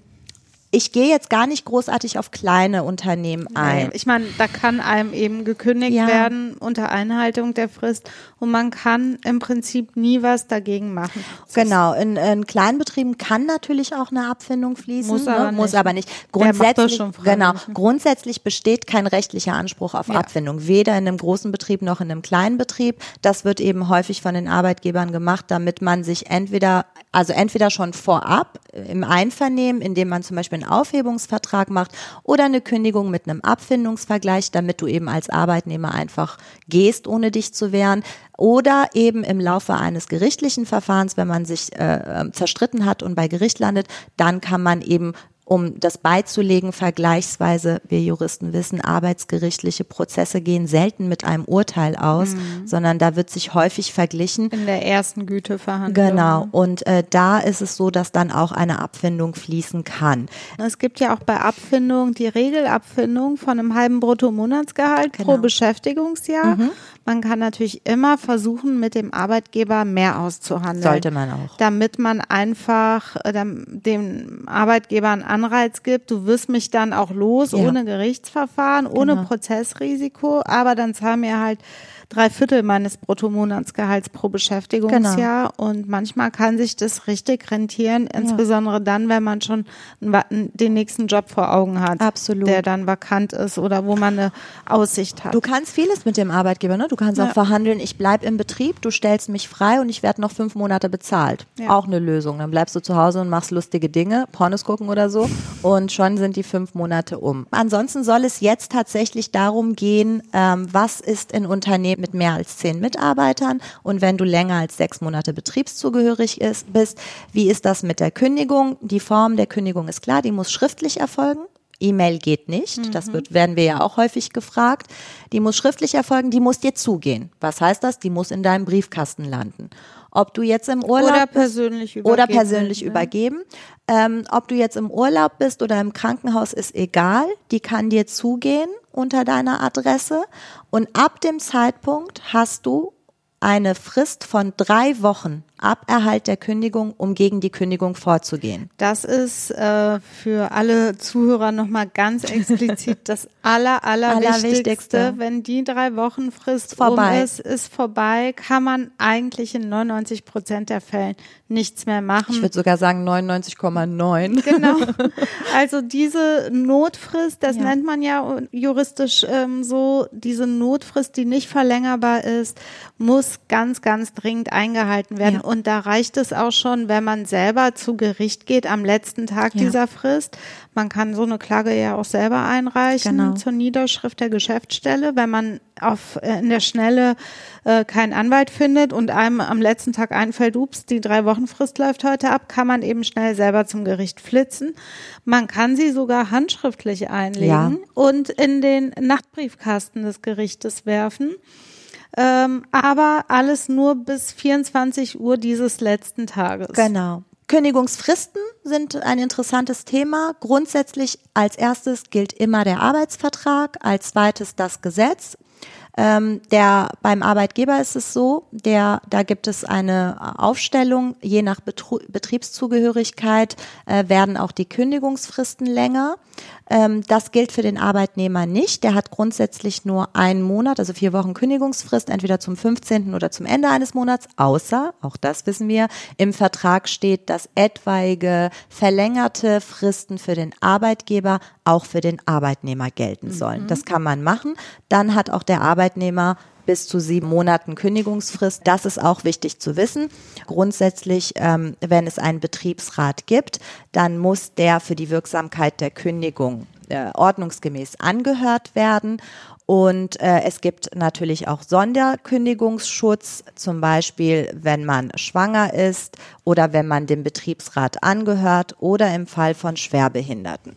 ich gehe jetzt gar nicht großartig auf kleine Unternehmen ein. Ich meine, da kann einem eben gekündigt ja. werden unter Einhaltung der Frist und man kann im Prinzip nie was dagegen machen. Genau, in, in Kleinbetrieben kann natürlich auch eine Abfindung fließen, muss aber, ne? muss aber nicht. Grundsätzlich, genau, grundsätzlich besteht kein rechtlicher Anspruch auf ja. Abfindung, weder in einem großen Betrieb noch in einem kleinen Betrieb. Das wird eben häufig von den Arbeitgebern gemacht, damit man sich entweder, also entweder schon vorab im Einvernehmen, indem man zum Beispiel einen Aufhebungsvertrag macht oder eine Kündigung mit einem Abfindungsvergleich, damit du eben als Arbeitnehmer einfach gehst, ohne dich zu wehren. Oder eben im Laufe eines gerichtlichen Verfahrens, wenn man sich äh, zerstritten hat und bei Gericht landet, dann kann man eben um das beizulegen, vergleichsweise, wir Juristen wissen, arbeitsgerichtliche Prozesse gehen selten mit einem Urteil aus, mhm. sondern da wird sich häufig verglichen. In der ersten Güteverhandlung. Genau. Und äh, da ist es so, dass dann auch eine Abfindung fließen kann. Es gibt ja auch bei Abfindung die Regelabfindung von einem halben Bruttomonatsgehalt genau. pro Beschäftigungsjahr. Mhm. Man kann natürlich immer versuchen, mit dem Arbeitgeber mehr auszuhandeln. Sollte man auch. Damit man einfach äh, dem Arbeitgeber einen Anreiz gibt, du wirst mich dann auch los, ja. ohne Gerichtsverfahren, ohne genau. Prozessrisiko, aber dann zahlen wir halt drei Viertel meines Bruttomonatsgehalts pro Beschäftigungsjahr. Genau. Und manchmal kann sich das richtig rentieren, insbesondere ja. dann, wenn man schon den nächsten Job vor Augen hat. Absolut. Der dann vakant ist oder wo man eine Aussicht hat. Du kannst vieles mit dem Arbeitgeber, ne? Du kannst ja. auch verhandeln, ich bleib im Betrieb, du stellst mich frei und ich werde noch fünf Monate bezahlt. Ja. Auch eine Lösung. Dann bleibst du zu Hause und machst lustige Dinge, Pornos gucken oder so. Und schon sind die fünf Monate um. Ansonsten soll es jetzt tatsächlich darum gehen, ähm, was ist in Unternehmen mit mehr als zehn Mitarbeitern und wenn du länger als sechs Monate betriebszugehörig ist, bist, wie ist das mit der Kündigung? Die Form der Kündigung ist klar, die muss schriftlich erfolgen. E-Mail geht nicht. Mhm. Das wird, werden wir ja auch häufig gefragt. Die muss schriftlich erfolgen, die muss dir zugehen. Was heißt das? Die muss in deinem Briefkasten landen. Ob du jetzt im Urlaub oder persönlich übergeben, oder persönlich ne? übergeben. Ähm, ob du jetzt im Urlaub bist oder im Krankenhaus ist egal. Die kann dir zugehen unter deiner Adresse. Und ab dem Zeitpunkt hast du eine Frist von drei Wochen ab Erhalt der Kündigung, um gegen die Kündigung vorzugehen. Das ist äh, für alle Zuhörer nochmal ganz explizit das aller, aller Allerwichtigste. Wenn die drei Wochen Frist vorbei. Um ist, ist vorbei, kann man eigentlich in 99 Prozent der Fällen nichts mehr machen. Ich würde sogar sagen 99,9. Genau. Also diese Notfrist, das ja. nennt man ja juristisch ähm, so, diese Notfrist, die nicht verlängerbar ist, muss ganz, ganz dringend eingehalten werden. Ja. Und da reicht es auch schon, wenn man selber zu Gericht geht am letzten Tag ja. dieser Frist. Man kann so eine Klage ja auch selber einreichen genau. zur Niederschrift der Geschäftsstelle, wenn man auf äh, in der Schnelle äh, keinen Anwalt findet und einem am letzten Tag einfällt, ups, die drei Wochen Frist läuft heute ab, kann man eben schnell selber zum Gericht flitzen. Man kann sie sogar handschriftlich einlegen ja. und in den Nachtbriefkasten des Gerichtes werfen. Ähm, aber alles nur bis 24 Uhr dieses letzten Tages. Genau. Kündigungsfristen sind ein interessantes Thema. Grundsätzlich als erstes gilt immer der Arbeitsvertrag, als zweites das Gesetz. Ähm, der beim Arbeitgeber ist es so, der da gibt es eine Aufstellung, je nach Betru Betriebszugehörigkeit äh, werden auch die Kündigungsfristen länger. Ähm, das gilt für den Arbeitnehmer nicht. Der hat grundsätzlich nur einen Monat, also vier Wochen Kündigungsfrist, entweder zum 15. oder zum Ende eines Monats, außer, auch das wissen wir, im Vertrag steht, dass etwaige verlängerte Fristen für den Arbeitgeber auch für den Arbeitnehmer gelten sollen. Mhm. Das kann man machen. Dann hat auch der Arbeitnehmer bis zu sieben Monaten Kündigungsfrist. Das ist auch wichtig zu wissen. Grundsätzlich, ähm, wenn es einen Betriebsrat gibt, dann muss der für die Wirksamkeit der Kündigung äh, ordnungsgemäß angehört werden. Und äh, es gibt natürlich auch Sonderkündigungsschutz, zum Beispiel wenn man schwanger ist oder wenn man dem Betriebsrat angehört oder im Fall von Schwerbehinderten.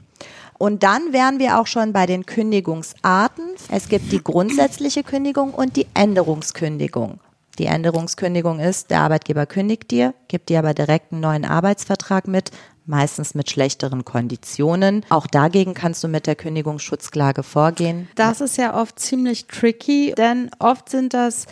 Und dann wären wir auch schon bei den Kündigungsarten. Es gibt die grundsätzliche Kündigung und die Änderungskündigung. Die Änderungskündigung ist, der Arbeitgeber kündigt dir, gibt dir aber direkt einen neuen Arbeitsvertrag mit, meistens mit schlechteren Konditionen. Auch dagegen kannst du mit der Kündigungsschutzklage vorgehen. Das ist ja oft ziemlich tricky, denn oft sind das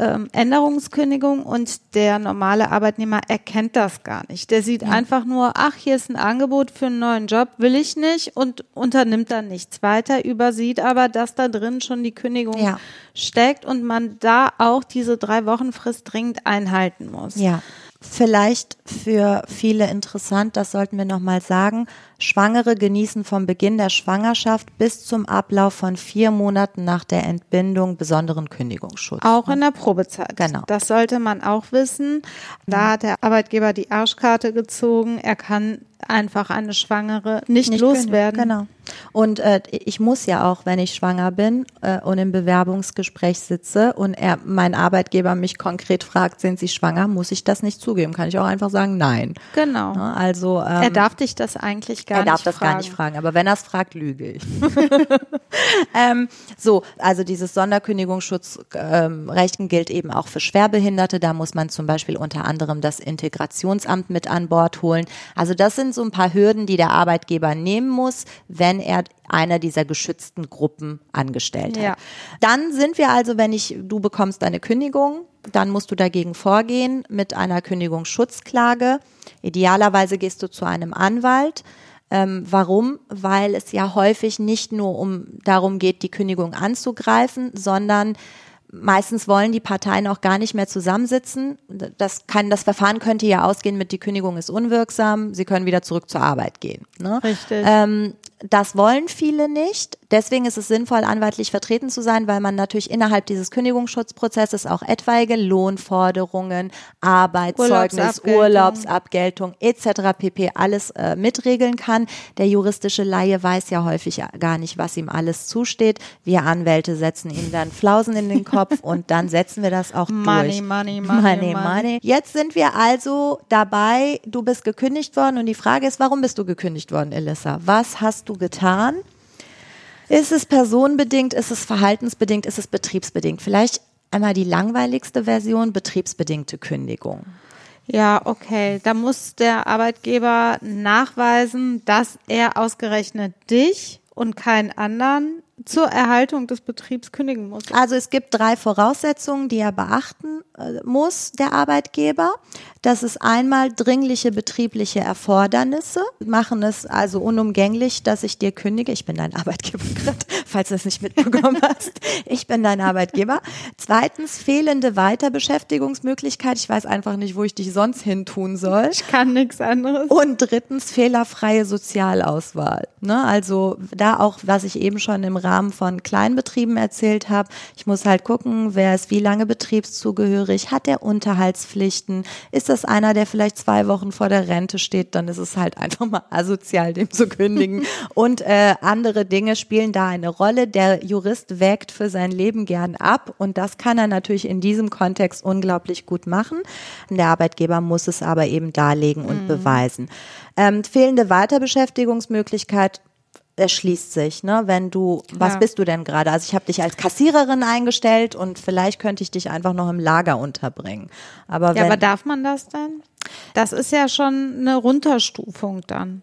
ähm, Änderungskündigung und der normale Arbeitnehmer erkennt das gar nicht. Der sieht ja. einfach nur, ach, hier ist ein Angebot für einen neuen Job, will ich nicht und unternimmt dann nichts weiter, übersieht aber, dass da drin schon die Kündigung ja. steckt und man da auch diese drei Wochen Frist dringend einhalten muss. Ja. Vielleicht für viele interessant, das sollten wir nochmal sagen. Schwangere genießen vom Beginn der Schwangerschaft bis zum Ablauf von vier Monaten nach der Entbindung besonderen Kündigungsschutz. Auch in der Probezeit. Genau. Das sollte man auch wissen. Da hat der Arbeitgeber die Arschkarte gezogen. Er kann einfach eine Schwangere nicht, nicht loswerden. Genau. Und äh, ich muss ja auch, wenn ich schwanger bin äh, und im Bewerbungsgespräch sitze und er, mein Arbeitgeber mich konkret fragt, sind Sie schwanger, muss ich das nicht zugeben. Kann ich auch einfach sagen, nein. Genau. Ja, also ähm, er darf dich das eigentlich gar nicht fragen. Er darf das fragen. gar nicht fragen, aber wenn er es fragt, lüge ich. ähm, so, also dieses Sonderkündigungsschutzrechten ähm, gilt eben auch für Schwerbehinderte. Da muss man zum Beispiel unter anderem das Integrationsamt mit an Bord holen. Also das sind so ein paar Hürden, die der Arbeitgeber nehmen muss, wenn er einer dieser geschützten Gruppen angestellt hat. Ja. Dann sind wir also, wenn ich, du bekommst eine Kündigung, dann musst du dagegen vorgehen mit einer Kündigungsschutzklage. Idealerweise gehst du zu einem Anwalt. Ähm, warum? Weil es ja häufig nicht nur um darum geht, die Kündigung anzugreifen, sondern Meistens wollen die Parteien auch gar nicht mehr zusammensitzen. Das kann, das Verfahren könnte ja ausgehen mit, die Kündigung ist unwirksam, sie können wieder zurück zur Arbeit gehen. Ne? Richtig. Ähm, das wollen viele nicht. Deswegen ist es sinnvoll, anwaltlich vertreten zu sein, weil man natürlich innerhalb dieses Kündigungsschutzprozesses auch etwaige Lohnforderungen, Arbeitszeugnis, Urlaubsabgeltung, Urlaubsabgeltung etc. pp. alles äh, mitregeln kann. Der juristische Laie weiß ja häufig gar nicht, was ihm alles zusteht. Wir Anwälte setzen ihm dann Flausen in den Kopf und dann setzen wir das auch money, durch. Money, money, money, money. Jetzt sind wir also dabei, du bist gekündigt worden und die Frage ist, warum bist du gekündigt worden, Elissa? Was hast du du getan? Ist es personenbedingt, ist es verhaltensbedingt, ist es betriebsbedingt? Vielleicht einmal die langweiligste Version, betriebsbedingte Kündigung. Ja, okay. Da muss der Arbeitgeber nachweisen, dass er ausgerechnet dich und keinen anderen zur Erhaltung des Betriebs kündigen muss. Also es gibt drei Voraussetzungen, die er beachten äh, muss, der Arbeitgeber. Das ist einmal dringliche betriebliche Erfordernisse, machen es also unumgänglich, dass ich dir kündige. Ich bin dein Arbeitgeber gerade, falls du es nicht mitbekommen hast. Ich bin dein Arbeitgeber. Zweitens fehlende Weiterbeschäftigungsmöglichkeit. Ich weiß einfach nicht, wo ich dich sonst hin tun soll. Ich kann nichts anderes. Und drittens fehlerfreie Sozialauswahl. Ne? Also da auch, was ich eben schon im Rahmen von Kleinbetrieben erzählt habe. Ich muss halt gucken, wer ist wie lange betriebszugehörig, hat er Unterhaltspflichten, ist das einer, der vielleicht zwei Wochen vor der Rente steht, dann ist es halt einfach mal asozial, dem zu kündigen. Und äh, andere Dinge spielen da eine Rolle. Der Jurist wägt für sein Leben gern ab und das kann er natürlich in diesem Kontext unglaublich gut machen. Der Arbeitgeber muss es aber eben darlegen und mhm. beweisen. Ähm, fehlende Weiterbeschäftigungsmöglichkeit erschließt sich, ne? Wenn du, was ja. bist du denn gerade? Also ich habe dich als Kassiererin eingestellt und vielleicht könnte ich dich einfach noch im Lager unterbringen. Aber ja, wenn, aber darf man das denn? Das ist ja schon eine Runterstufung dann.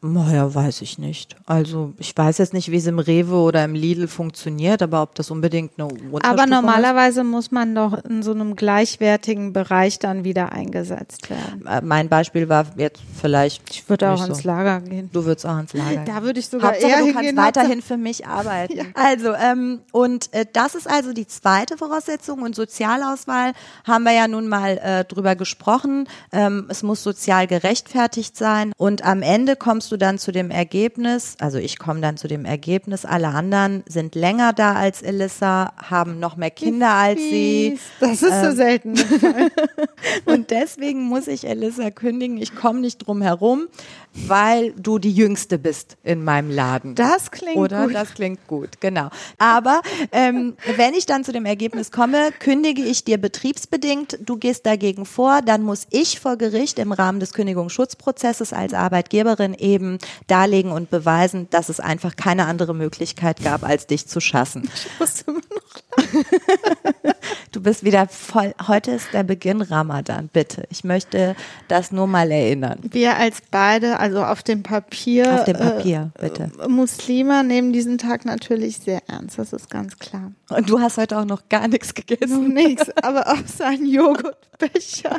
Naja, weiß ich nicht. Also ich weiß jetzt nicht, wie es im Rewe oder im Lidl funktioniert, aber ob das unbedingt eine Unterstufung Aber normalerweise ist? muss man doch in so einem gleichwertigen Bereich dann wieder eingesetzt werden. Äh, mein Beispiel war jetzt vielleicht. Ich würde auch ins so. Lager gehen. Du würdest auch ins Lager. Da würde ich sogar Hauptsache, eher du hingehen, kannst weiterhin für mich arbeiten. Ja. Also ähm, und äh, das ist also die zweite Voraussetzung und Sozialauswahl haben wir ja nun mal äh, drüber gesprochen. Ähm, es muss sozial gerechtfertigt sein und am Ende kommst du dann zu dem Ergebnis, also ich komme dann zu dem Ergebnis, alle anderen sind länger da als Elissa, haben noch mehr Kinder als sie. Das ist so ähm, selten. und deswegen muss ich Elissa kündigen. Ich komme nicht drum herum, weil du die Jüngste bist in meinem Laden. Das klingt Oder? gut. Das klingt gut, genau. Aber ähm, wenn ich dann zu dem Ergebnis komme, kündige ich dir betriebsbedingt, du gehst dagegen vor, dann muss ich vor Gericht im Rahmen des Kündigungsschutzprozesses als Arbeitgeberin eben darlegen und beweisen, dass es einfach keine andere Möglichkeit gab, als dich zu schassen. Ich muss immer noch Du bist wieder voll. Heute ist der Beginn Ramadan, bitte. Ich möchte das nur mal erinnern. Wir als beide, also auf dem Papier. Auf dem Papier, äh, bitte. Muslime nehmen diesen Tag natürlich sehr ernst, das ist ganz klar. Und du hast heute auch noch gar nichts gegessen. Nichts, aber auch sein Joghurtbecher.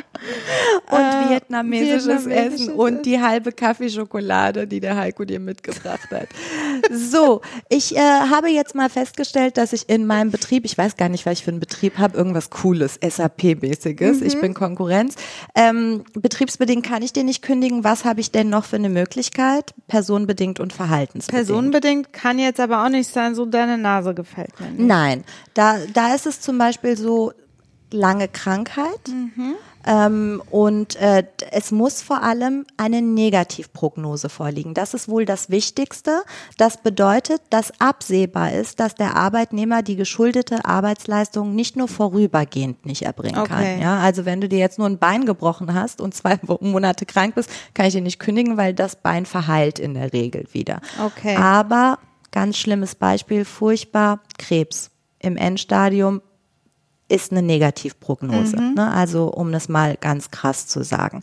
Und äh, vietnamesisches, vietnamesisches Essen und die halbe Kaffeeschokolade, die der Heiko dir mitgebracht hat. So, ich äh, habe jetzt mal festgestellt, dass ich in meinem Betrieb, ich weiß gar nicht, was ich für einen Betrieb habe, irgendwas Cooles, SAP-mäßiges. Mhm. Ich bin Konkurrenz. Ähm, betriebsbedingt kann ich den nicht kündigen. Was habe ich denn noch für eine Möglichkeit? Personenbedingt und verhaltensbedingt. Personenbedingt kann jetzt aber auch nicht sein, so deine Nase gefällt mir nicht. Nein, da, da ist es zum Beispiel so lange Krankheit. Mhm. Ähm, und äh, es muss vor allem eine Negativprognose vorliegen. Das ist wohl das Wichtigste. Das bedeutet, dass absehbar ist, dass der Arbeitnehmer die geschuldete Arbeitsleistung nicht nur vorübergehend nicht erbringen okay. kann. Ja, also wenn du dir jetzt nur ein Bein gebrochen hast und zwei Monate krank bist, kann ich dir nicht kündigen, weil das Bein verheilt in der Regel wieder. Okay. Aber ganz schlimmes Beispiel, furchtbar Krebs im Endstadium ist eine Negativprognose. Mhm. Ne? Also um das mal ganz krass zu sagen.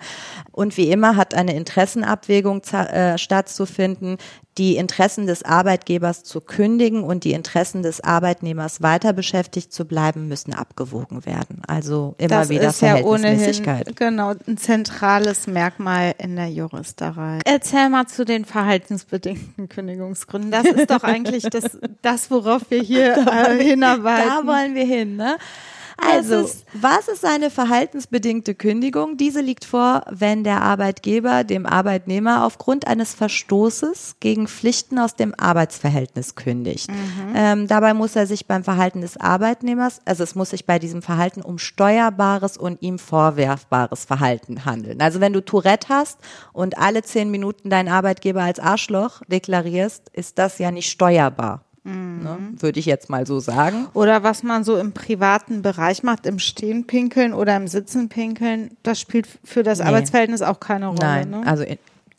Und wie immer hat eine Interessenabwägung äh, stattzufinden, die Interessen des Arbeitgebers zu kündigen und die Interessen des Arbeitnehmers weiter beschäftigt zu bleiben, müssen abgewogen werden. Also immer das wieder ist Verhältnismäßigkeit. Ja ohnehin, genau, ein zentrales Merkmal in der Juristerei. Erzähl mal zu den verhaltensbedingten Kündigungsgründen. Das ist doch eigentlich das, das worauf wir hier äh, hinarbeiten. Da wollen wir hin, ne? Also, was ist eine verhaltensbedingte Kündigung? Diese liegt vor, wenn der Arbeitgeber dem Arbeitnehmer aufgrund eines Verstoßes gegen Pflichten aus dem Arbeitsverhältnis kündigt. Mhm. Ähm, dabei muss er sich beim Verhalten des Arbeitnehmers, also es muss sich bei diesem Verhalten um steuerbares und ihm vorwerfbares Verhalten handeln. Also wenn du Tourette hast und alle zehn Minuten deinen Arbeitgeber als Arschloch deklarierst, ist das ja nicht steuerbar. Mhm. Ne, Würde ich jetzt mal so sagen. Oder was man so im privaten Bereich macht, im Stehen pinkeln oder im Sitzen pinkeln, das spielt für das nee. Arbeitsverhältnis auch keine Rolle. Nein, ne? also in,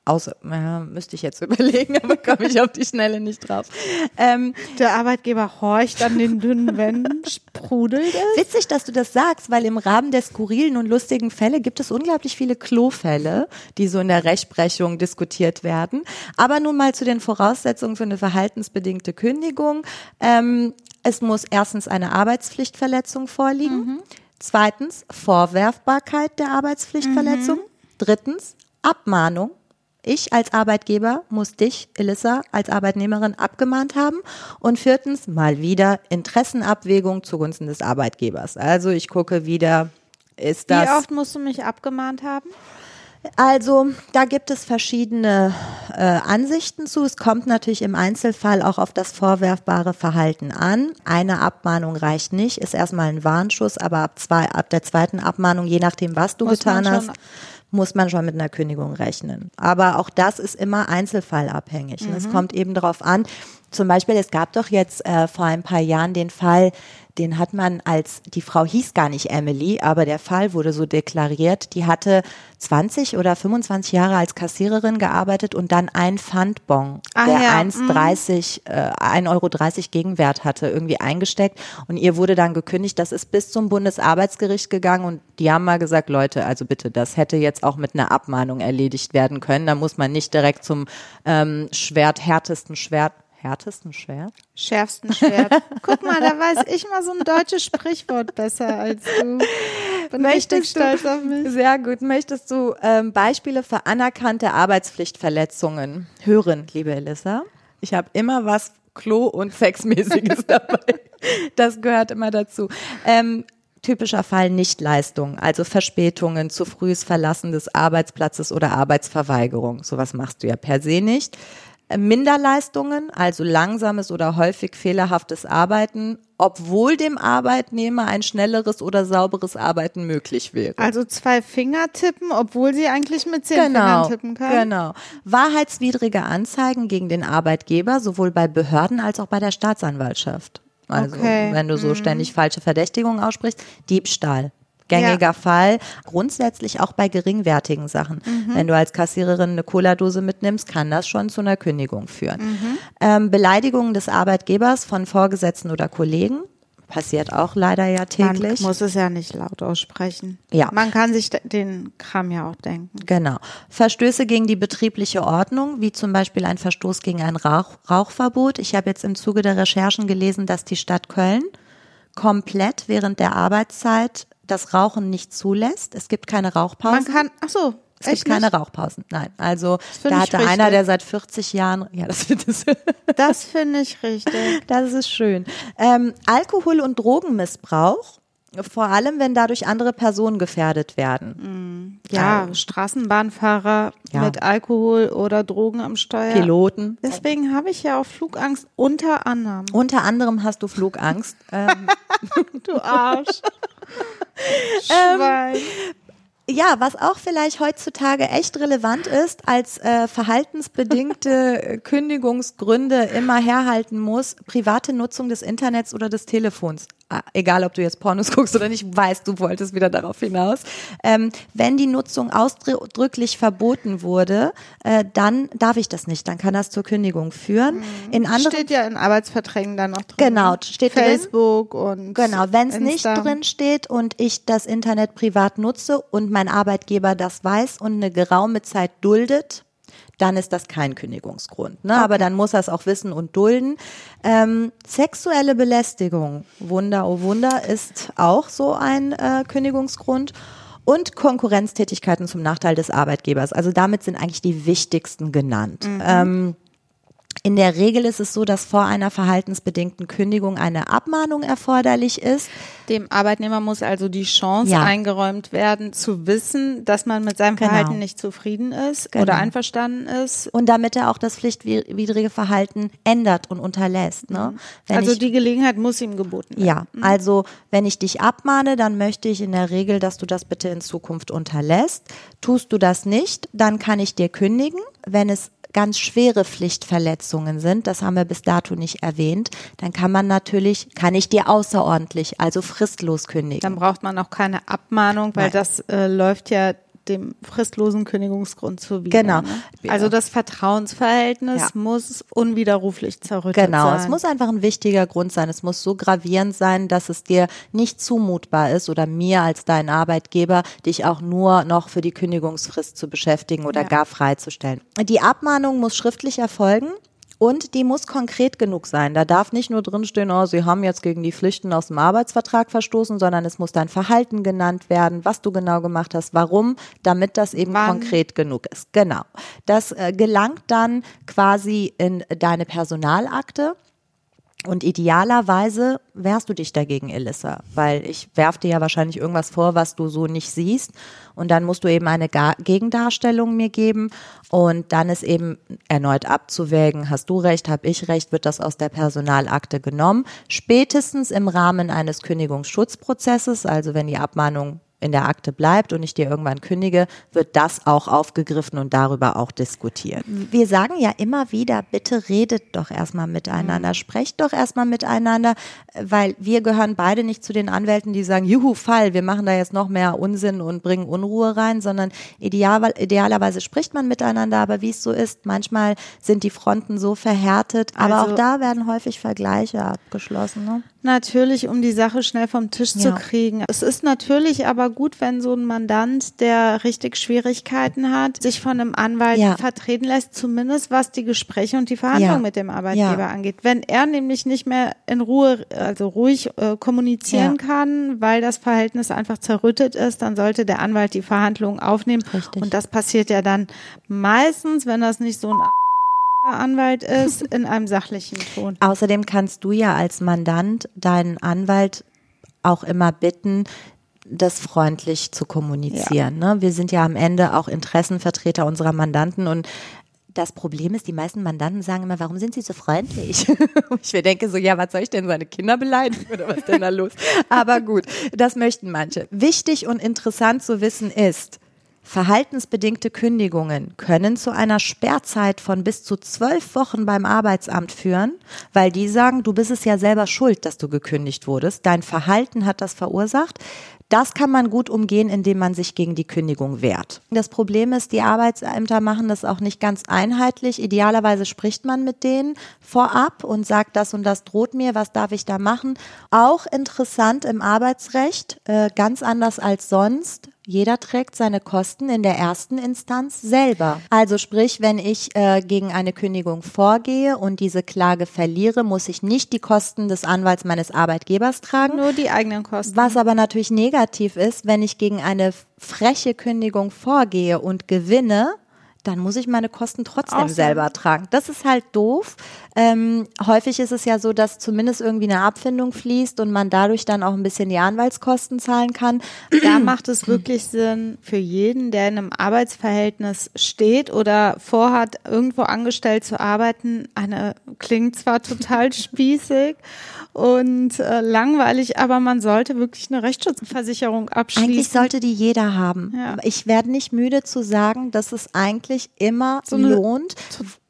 Außer, ja, müsste ich jetzt überlegen, aber komme ich auf die Schnelle nicht drauf. Ähm, der Arbeitgeber horcht an den dünnen Wänden, sprudelt es. Witzig, dass du das sagst, weil im Rahmen der skurrilen und lustigen Fälle gibt es unglaublich viele Klofälle, die so in der Rechtsprechung diskutiert werden. Aber nun mal zu den Voraussetzungen für eine verhaltensbedingte Kündigung. Ähm, es muss erstens eine Arbeitspflichtverletzung vorliegen. Mhm. Zweitens Vorwerfbarkeit der Arbeitspflichtverletzung. Mhm. Drittens Abmahnung ich als Arbeitgeber muss dich, Elissa, als Arbeitnehmerin abgemahnt haben. Und viertens, mal wieder Interessenabwägung zugunsten des Arbeitgebers. Also ich gucke wieder, ist das. Wie oft musst du mich abgemahnt haben? Also da gibt es verschiedene äh, Ansichten zu. Es kommt natürlich im Einzelfall auch auf das vorwerfbare Verhalten an. Eine Abmahnung reicht nicht, ist erstmal ein Warnschuss, aber ab, zwei, ab der zweiten Abmahnung, je nachdem, was du Muss getan hast, muss man schon mit einer Kündigung rechnen. Aber auch das ist immer einzelfallabhängig. Mhm. Es kommt eben darauf an, Zum Beispiel, es gab doch jetzt äh, vor ein paar Jahren den Fall, den hat man als, die Frau hieß gar nicht Emily, aber der Fall wurde so deklariert, die hatte 20 oder 25 Jahre als Kassiererin gearbeitet und dann ein Pfandbon, Ah, der ja, 1,30, äh, 1,30 Euro Gegenwert hatte, irgendwie eingesteckt und ihr wurde dann gekündigt, das ist bis zum Bundesarbeitsgericht gegangen und die haben mal gesagt, Leute, also bitte, das hätte jetzt auch mit einer Abmahnung erledigt werden können, da muss man nicht direkt zum ähm, Schwert, härtesten Schwert, härtesten Schwert? Schärfsten Schwert. Guck mal, da weiß ich mal so ein deutsches Sprichwort besser als du. Bin richtig stolz auf mich. Sehr gut. Möchtest du ähm, Beispiele für anerkannte Arbeitspflichtverletzungen hören, liebe Elissa? Ich habe immer was Klo- und Sexmäßiges dabei. Das gehört immer dazu. Ähm, typischer Fall Nichtleistung, also Verspätungen, zu frühes Verlassen des Arbeitsplatzes oder Arbeitsverweigerung. Sowas machst du ja per se nicht. Äh, Minderleistungen, also langsames oder häufig fehlerhaftes Arbeiten, obwohl dem Arbeitnehmer ein schnelleres oder sauberes Arbeiten möglich wäre. Also zwei Finger tippen, obwohl sie eigentlich mit zehn Fingern tippen kann. Genau. Wahrheitswidrige Anzeigen gegen den Arbeitgeber, sowohl bei Behörden als auch bei der Staatsanwaltschaft. Also Okay. Mhm. wenn du so ständig falsche Verdächtigungen aussprichst, Diebstahl. Gängiger Fall, grundsätzlich auch bei geringwertigen Sachen. Mhm. Wenn du als Kassiererin eine Cola-Dose mitnimmst, kann das schon zu einer Kündigung führen. Mhm. Ähm, Beleidigungen des Arbeitgebers von Vorgesetzten oder Kollegen, passiert auch leider ja Man täglich. muss es ja nicht laut aussprechen. Ja. Man kann sich de- den Kram ja auch denken. Genau. Verstöße gegen die betriebliche Ordnung, wie zum Beispiel ein Verstoß gegen ein Rauch Rauchverbot. Ich habe jetzt im Zuge der Recherchen gelesen, dass die Stadt Köln komplett während der Arbeitszeit das Rauchen nicht zulässt. Es gibt keine Rauchpausen. Man kann, ach so, es gibt keine nicht? Rauchpausen. Nein, also da hatte einer, richtig. der seit 40 Jahren, ja, das finde ich, Das finde ich richtig. das ist schön. Ähm, Alkohol- und Drogenmissbrauch, vor allem wenn dadurch andere Personen gefährdet werden. Ja, Straßenbahnfahrer Ja. mit Alkohol oder Drogen am Steuer. Piloten. Deswegen habe ich ja auch Flugangst unter anderem. Unter anderem hast du Flugangst. Ähm, Du Arsch. Schwein. Ja, was auch vielleicht heutzutage echt relevant ist, als äh, verhaltensbedingte äh, Kündigungsgründe immer herhalten muss, private Nutzung des Internets oder des Telefons. Egal, ob du jetzt Pornos guckst oder nicht, weißt, du wolltest wieder darauf hinaus. Ähm, wenn die Nutzung ausdrücklich verboten wurde, äh, dann darf ich das nicht. Dann kann das zur Kündigung führen. In anderen Steht ja in Arbeitsverträgen dann noch drin. Genau, ne? steht drin. Facebook und Genau, wenn es nicht drin steht und ich das Internet privat nutze und mein Arbeitgeber das weiß und eine geraume Zeit duldet, dann ist das kein Kündigungsgrund. Ne? Aber dann muss er es auch wissen und dulden. Ähm, sexuelle Belästigung, Wunder, oh Wunder, ist auch so ein äh, Kündigungsgrund. Und Konkurrenztätigkeiten zum Nachteil des Arbeitgebers. Also damit sind eigentlich die wichtigsten genannt. Ähm, in der Regel ist es so, dass vor einer verhaltensbedingten Kündigung eine Abmahnung erforderlich ist. Dem Arbeitnehmer muss also die Chance Ja. eingeräumt werden, zu wissen, dass man mit seinem Genau. Verhalten nicht zufrieden ist Genau. oder einverstanden ist. Und damit er auch das pflichtwidrige Verhalten ändert und unterlässt. Ne? Wenn also ich, die Gelegenheit muss ihm geboten werden. ja, also wenn ich dich abmahne, dann möchte ich in der Regel, dass du das bitte in Zukunft unterlässt. Tust du das nicht, dann kann ich dir kündigen. Wenn es ganz schwere Pflichtverletzungen sind, das haben wir bis dato nicht erwähnt, dann kann man natürlich, kann ich dir außerordentlich, also fristlos kündigen. Dann braucht man auch keine Abmahnung, weil Nein. das äh, läuft ja dem fristlosen Kündigungsgrund zuwider. Genau. Ne? Also das Vertrauensverhältnis Ja. muss unwiderruflich zerrüttet Genau, sein. es muss einfach ein wichtiger Grund sein. Es muss so gravierend sein, dass es dir nicht zumutbar ist oder mir als dein Arbeitgeber, dich auch nur noch für die Kündigungsfrist zu beschäftigen oder Ja. gar freizustellen. Die Abmahnung muss schriftlich erfolgen. Und die muss konkret genug sein. Da darf nicht nur drinstehen, oh, Sie haben jetzt gegen die Pflichten aus dem Arbeitsvertrag verstoßen, sondern es muss dein Verhalten genannt werden, was du genau gemacht hast, warum, damit das eben Wann. konkret genug ist. Genau. Das äh, gelangt dann quasi in deine Personalakte. Und idealerweise wehrst du dich dagegen, Elissa, weil ich werf dir ja wahrscheinlich irgendwas vor, was du so nicht siehst. Und dann musst du eben eine Ga Gegendarstellung mir geben. Und dann ist eben erneut abzuwägen, hast du recht, habe ich recht, wird das aus der Personalakte genommen. Spätestens im Rahmen eines Kündigungsschutzprozesses, also wenn die Abmahnung in der Akte bleibt und ich dir irgendwann kündige, wird das auch aufgegriffen und darüber auch diskutiert. Wir sagen ja immer wieder, bitte redet doch erstmal miteinander, sprecht doch erstmal miteinander, weil wir gehören beide nicht zu den Anwälten, die sagen, juhu, Fall, wir machen da jetzt noch mehr Unsinn und bringen Unruhe rein, sondern ideal, idealerweise spricht man miteinander, aber wie es so ist, manchmal sind die Fronten so verhärtet, aber Also- auch da werden häufig Vergleiche abgeschlossen. Ne? Natürlich, um die Sache schnell vom Tisch zu Ja. kriegen. Es ist natürlich aber gut, wenn so ein Mandant, der richtig Schwierigkeiten hat, sich von einem Anwalt Ja. vertreten lässt, zumindest was die Gespräche und die Verhandlungen Ja. mit dem Arbeitgeber angeht. Wenn er nämlich nicht mehr in Ruhe, also ruhig äh, kommunizieren kann, weil das Verhältnis einfach zerrüttet ist, dann sollte der Anwalt die Verhandlungen aufnehmen. Richtig. Und das passiert ja dann meistens, wenn das nicht so ein Anwalt ist, in einem sachlichen Ton. Außerdem kannst du ja als Mandant deinen Anwalt auch immer bitten, das freundlich zu kommunizieren. Ne? Wir sind ja am Ende auch Interessenvertreter unserer Mandanten und das Problem ist, die meisten Mandanten sagen immer, warum sind sie so freundlich? Und ich mir denke so, ja, was soll ich denn, seine Kinder beleidigen oder was ist denn da los? Aber gut, das möchten manche. Wichtig und interessant zu wissen ist, Verhaltensbedingte Kündigungen können zu einer Sperrzeit von bis zu zwölf Wochen beim Arbeitsamt führen, weil die sagen, du bist es ja selber schuld, dass du gekündigt wurdest. Dein Verhalten hat das verursacht. Das kann man gut umgehen, indem man sich gegen die Kündigung wehrt. Das Problem ist, die Arbeitsämter machen das auch nicht ganz einheitlich. Idealerweise spricht man mit denen vorab und sagt, das und das droht mir, was darf ich da machen. Auch interessant im Arbeitsrecht, äh, ganz anders als sonst. Jeder trägt seine Kosten in der ersten Instanz selber. Also sprich, wenn ich äh, gegen eine Kündigung vorgehe und diese Klage verliere, muss ich nicht die Kosten des Anwalts meines Arbeitgebers tragen. Nur die eigenen Kosten. Was aber natürlich negativ ist, wenn ich gegen eine freche Kündigung vorgehe und gewinne, dann muss ich meine Kosten trotzdem so. selber tragen. Das ist halt doof. Ähm, häufig ist es ja so, dass zumindest irgendwie eine Abfindung fließt und man dadurch dann auch ein bisschen die Anwaltskosten zahlen kann. Da macht es wirklich Sinn für jeden, der in einem Arbeitsverhältnis steht oder vorhat, irgendwo angestellt zu arbeiten. Eine klingt zwar total spießig und äh, langweilig, aber man sollte wirklich eine Rechtsschutzversicherung abschließen. Eigentlich sollte die jeder haben. Ja. Ich werde nicht müde zu sagen, dass es eigentlich immer So lohnt,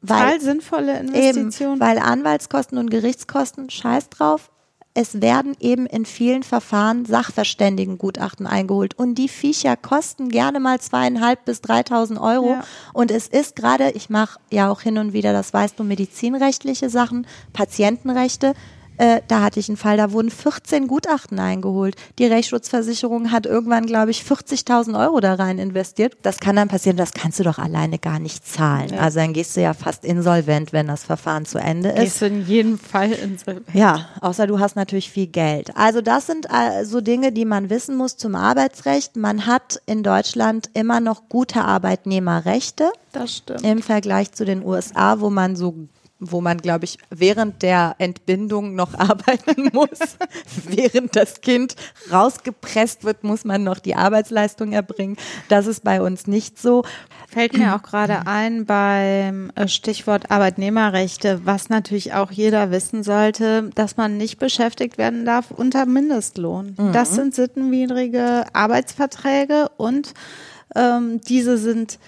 total sinnvolle Investition. Eben, weil Anwaltskosten und Gerichtskosten, scheiß drauf. Es werden eben in vielen Verfahren Sachverständigengutachten eingeholt und die Viecher kosten gerne mal zweieinhalb bis dreitausend Euro. Ja. Und es ist gerade, ich mache ja auch hin und wieder, das weißt du, medizinrechtliche Sachen, Patientenrechte. Äh, da hatte ich einen Fall, da wurden 14 Gutachten eingeholt. Die Rechtsschutzversicherung hat irgendwann, glaube ich, 40.000 Euro da rein investiert. Das kann dann passieren, das kannst du doch alleine gar nicht zahlen. Also dann gehst du ja fast insolvent, wenn das Verfahren zu Ende ist. Gehst du in jedem Fall insolvent. Ja, außer du hast natürlich viel Geld. Also das sind äh, so Dinge, die man wissen muss zum Arbeitsrecht. Man hat in Deutschland immer noch gute Arbeitnehmerrechte Das stimmt. im Vergleich zu den USA, wo man so wo man, glaube ich, während der Entbindung noch arbeiten muss. während das Kind rausgepresst wird, muss man noch die Arbeitsleistung erbringen. Das ist bei uns nicht so. Fällt mir auch gerade ein beim äh, Stichwort Arbeitnehmerrechte, was natürlich auch jeder wissen sollte, dass man nicht beschäftigt werden darf unter Mindestlohn. Das sind sittenwidrige Arbeitsverträge und ähm, diese sind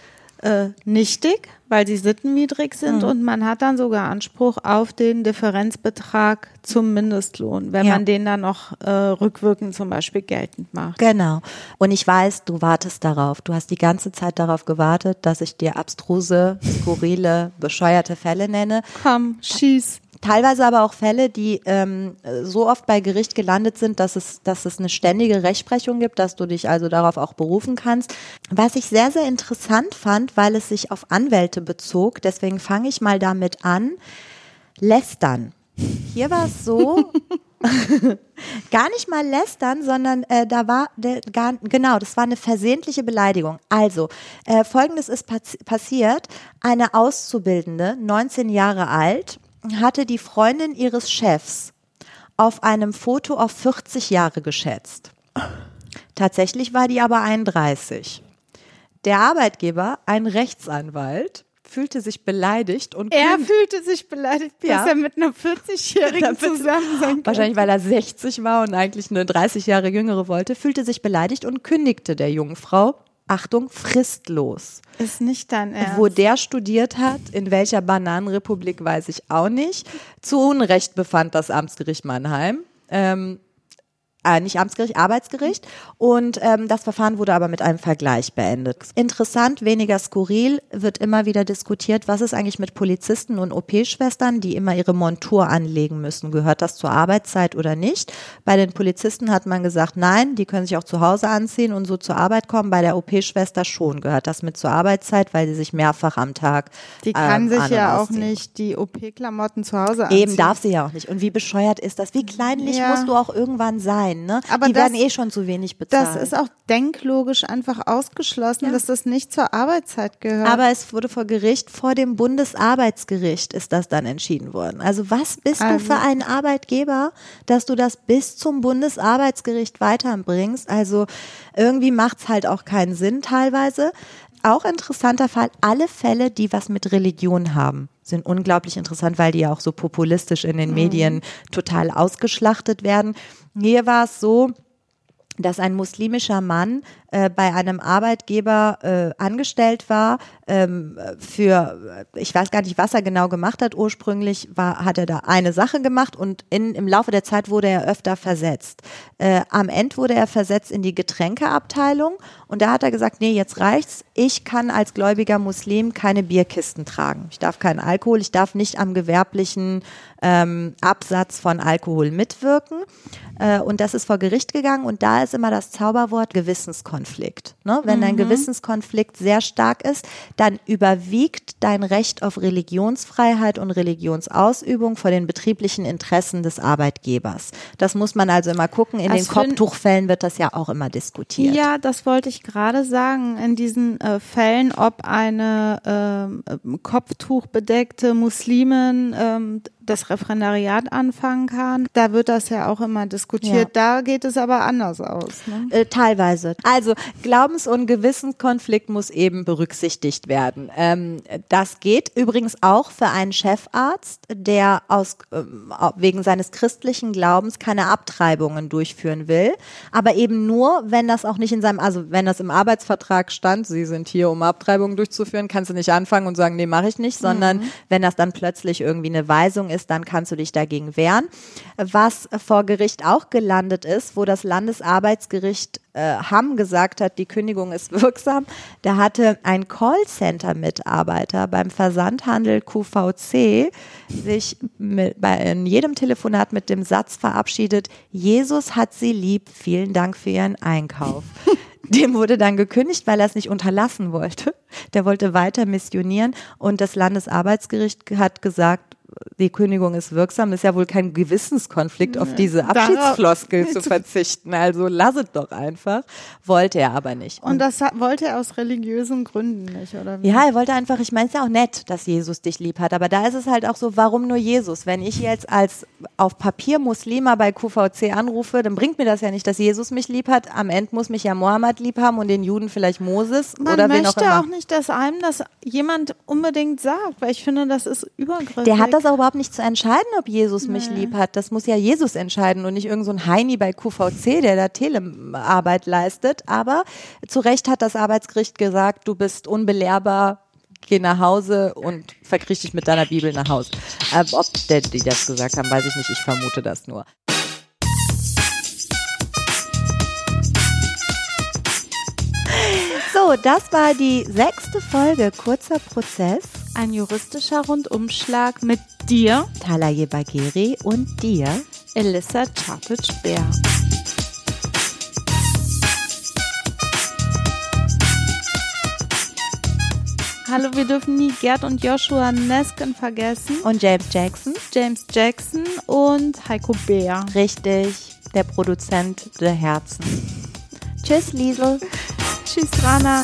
äh, nichtig, weil sie sittenwidrig sind und man hat dann sogar Anspruch auf den Differenzbetrag zum Mindestlohn, wenn Ja. man den dann noch äh, rückwirkend zum Beispiel geltend macht. Genau. Und ich weiß, du wartest darauf. Du hast die ganze Zeit darauf gewartet, dass ich dir abstruse, skurrile, bescheuerte Fälle nenne. Komm, schieß. Teilweise aber auch Fälle, die ähm, so oft bei Gericht gelandet sind, dass es, dass es eine ständige Rechtsprechung gibt, dass du dich also darauf auch berufen kannst. Was ich sehr, sehr interessant fand, weil es sich auf Anwälte bezog, deswegen fange ich mal damit an, lästern. Hier war es so, gar nicht mal lästern, sondern äh, da war, der, gar, genau, das war eine versehentliche Beleidigung. Also, äh, folgendes ist pass passiert. Eine Auszubildende, 19 Jahre alt, hatte die Freundin ihres Chefs auf einem Foto auf 40 Jahre geschätzt. Tatsächlich war die aber 31. Der Arbeitgeber, ein Rechtsanwalt, fühlte sich beleidigt und Er fühlte sich beleidigt, dass Ja. er mit einer 40-Jährigen Damit- zusammen sein kann. Wahrscheinlich, weil er 60 war und eigentlich eine 30 Jahre jüngere wollte, fühlte sich beleidigt und kündigte der jungen Frau, Achtung, fristlos. Ist nicht dein Ernst. Wo der studiert hat, in welcher Bananenrepublik, weiß ich auch nicht. Zu Unrecht befand das Amtsgericht Mannheim. Ähm, äh, nicht Amtsgericht, Arbeitsgericht. Und ähm, das Verfahren wurde aber mit einem Vergleich beendet. Interessant, weniger skurril, wird immer wieder diskutiert, was ist eigentlich mit Polizisten und OP-Schwestern, die immer ihre Montur anlegen müssen. Gehört das zur Arbeitszeit oder nicht? Bei den Polizisten hat man gesagt, nein, die können sich auch zu Hause anziehen und so zur Arbeit kommen. Bei der OP-Schwester schon gehört das mit zur Arbeitszeit, weil sie sich mehrfach am Tag Die kann ähm, sich ja auch nicht die OP-Klamotten zu Hause anziehen. Eben darf sie ja auch nicht. Und wie bescheuert ist das? Wie kleinlich Ja. musst du auch irgendwann sein, ne? Aber die das- werden eh schon zu wenig bezahlt. Das ist auch denklogisch einfach ausgeschlossen, dass das nicht zur Arbeitszeit gehört. Aber es wurde vor Gericht, vor dem Bundesarbeitsgericht ist das dann entschieden worden. Also was bist Also- du für ein Arbeitgeber, dass du das bis zum Bundesarbeitsgericht weiterbringst? Also irgendwie macht's halt auch keinen Sinn teilweise. Auch interessanter Fall, alle Fälle, die was mit Religion haben, sind unglaublich interessant, weil die ja auch so populistisch in den Medien total ausgeschlachtet werden. Hier war es so, dass ein muslimischer Mann äh, bei einem Arbeitgeber äh, angestellt war ähm, für, äh, ich weiß gar nicht, was er genau gemacht hat. Ursprünglich war, hat er da eine Sache gemacht und in, im Laufe der Zeit wurde er öfter versetzt. Äh, am Ende wurde er versetzt in die Getränkeabteilung und da hat er gesagt, nee, jetzt reicht's. Ich kann als gläubiger Muslim keine Bierkisten tragen. Ich darf keinen Alkohol, ich darf nicht am gewerblichen ähm, Absatz von Alkohol mitwirken. Äh, und das ist vor Gericht gegangen und da ist immer das Zauberwort Gewissenskonflikt. Ne? Wenn dein Gewissenskonflikt sehr stark ist, dann überwiegt dein Recht auf Religionsfreiheit und Religionsausübung vor den betrieblichen Interessen des Arbeitgebers. Das muss man also immer gucken. In Das den Kopftuchfällen wird das ja auch immer diskutiert. Ja, das wollte ich gerade sagen. In diesen äh, Fällen, ob eine ähm, kopftuchbedeckte Muslimin ähm, das Referendariat anfangen kann, da wird das ja auch immer diskutiert. Da geht es aber anders aus. Ne? Äh, teilweise. Also Glaubens- und Gewissenskonflikt muss eben berücksichtigt werden. Ähm, das geht übrigens auch für einen Chefarzt, der aus ähm, wegen seines christlichen Glaubens keine Abtreibungen durchführen will, aber eben nur, wenn das auch nicht in seinem, also wenn das im Arbeitsvertrag stand, Sie sind hier, um Abtreibungen durchzuführen, kannst du nicht anfangen und sagen, nee, mache ich nicht, sondern wenn das dann plötzlich irgendwie eine Weisung ist, dann kannst du dich dagegen wehren. Was vor Gericht auch gelandet ist, wo das Landesarbeitsgericht äh, Hamm gesagt hat, die Kündigung ist wirksam, da hatte ein Callcenter-Mitarbeiter beim Versandhandel QVC sich mit, bei, in jedem Telefonat mit dem Satz verabschiedet, Jesus hat sie lieb, vielen Dank für ihren Einkauf. Dem wurde dann gekündigt, weil er es nicht unterlassen wollte. Der wollte weiter missionieren und das Landesarbeitsgericht hat gesagt, die Kündigung ist wirksam, ist ja wohl kein Gewissenskonflikt, auf diese Abschiedsfloskel zu verzichten. Also lass es doch einfach. Wollte er aber nicht. Und das wollte er aus religiösen Gründen nicht, oder wie? Ja, er wollte einfach, ich meine, es ist ja auch nett, dass Jesus dich lieb hat, aber da ist es halt auch so, warum nur Jesus? Wenn ich jetzt als auf Papier Muslima bei QVC anrufe, dann bringt mir das ja nicht, dass Jesus mich lieb hat. Am Ende muss mich ja Mohammed lieb haben und den Juden vielleicht Moses Man oder wen auch möchte immer. auch nicht, dass einem das jemand unbedingt sagt, weil ich finde, das ist übergriffig. Der hat das auch überhaupt nicht zu entscheiden, ob Jesus mich lieb hat. Das muss ja Jesus entscheiden und nicht irgend so ein Heini bei QVC, der da Telearbeit leistet. Aber zu Recht hat das Arbeitsgericht gesagt, du bist unbelehrbar, geh nach Hause und verkriech dich mit deiner Bibel nach Hause. Äh, ob der, die das gesagt haben, weiß ich nicht. Ich vermute das nur. So, das war die sechste Folge Kurzer Prozess. Ein juristischer Rundumschlag mit dir, Talaye Bagheri und dir. Elissa Chartic-Bär. Hallo, wir dürfen nie Gerd und Joshua Nesken vergessen, Und James Jackson. James Jackson und Heiko Bär. Richtig, der Produzent der Herzen. Tschüss, Liesel. Tschüss, Rana.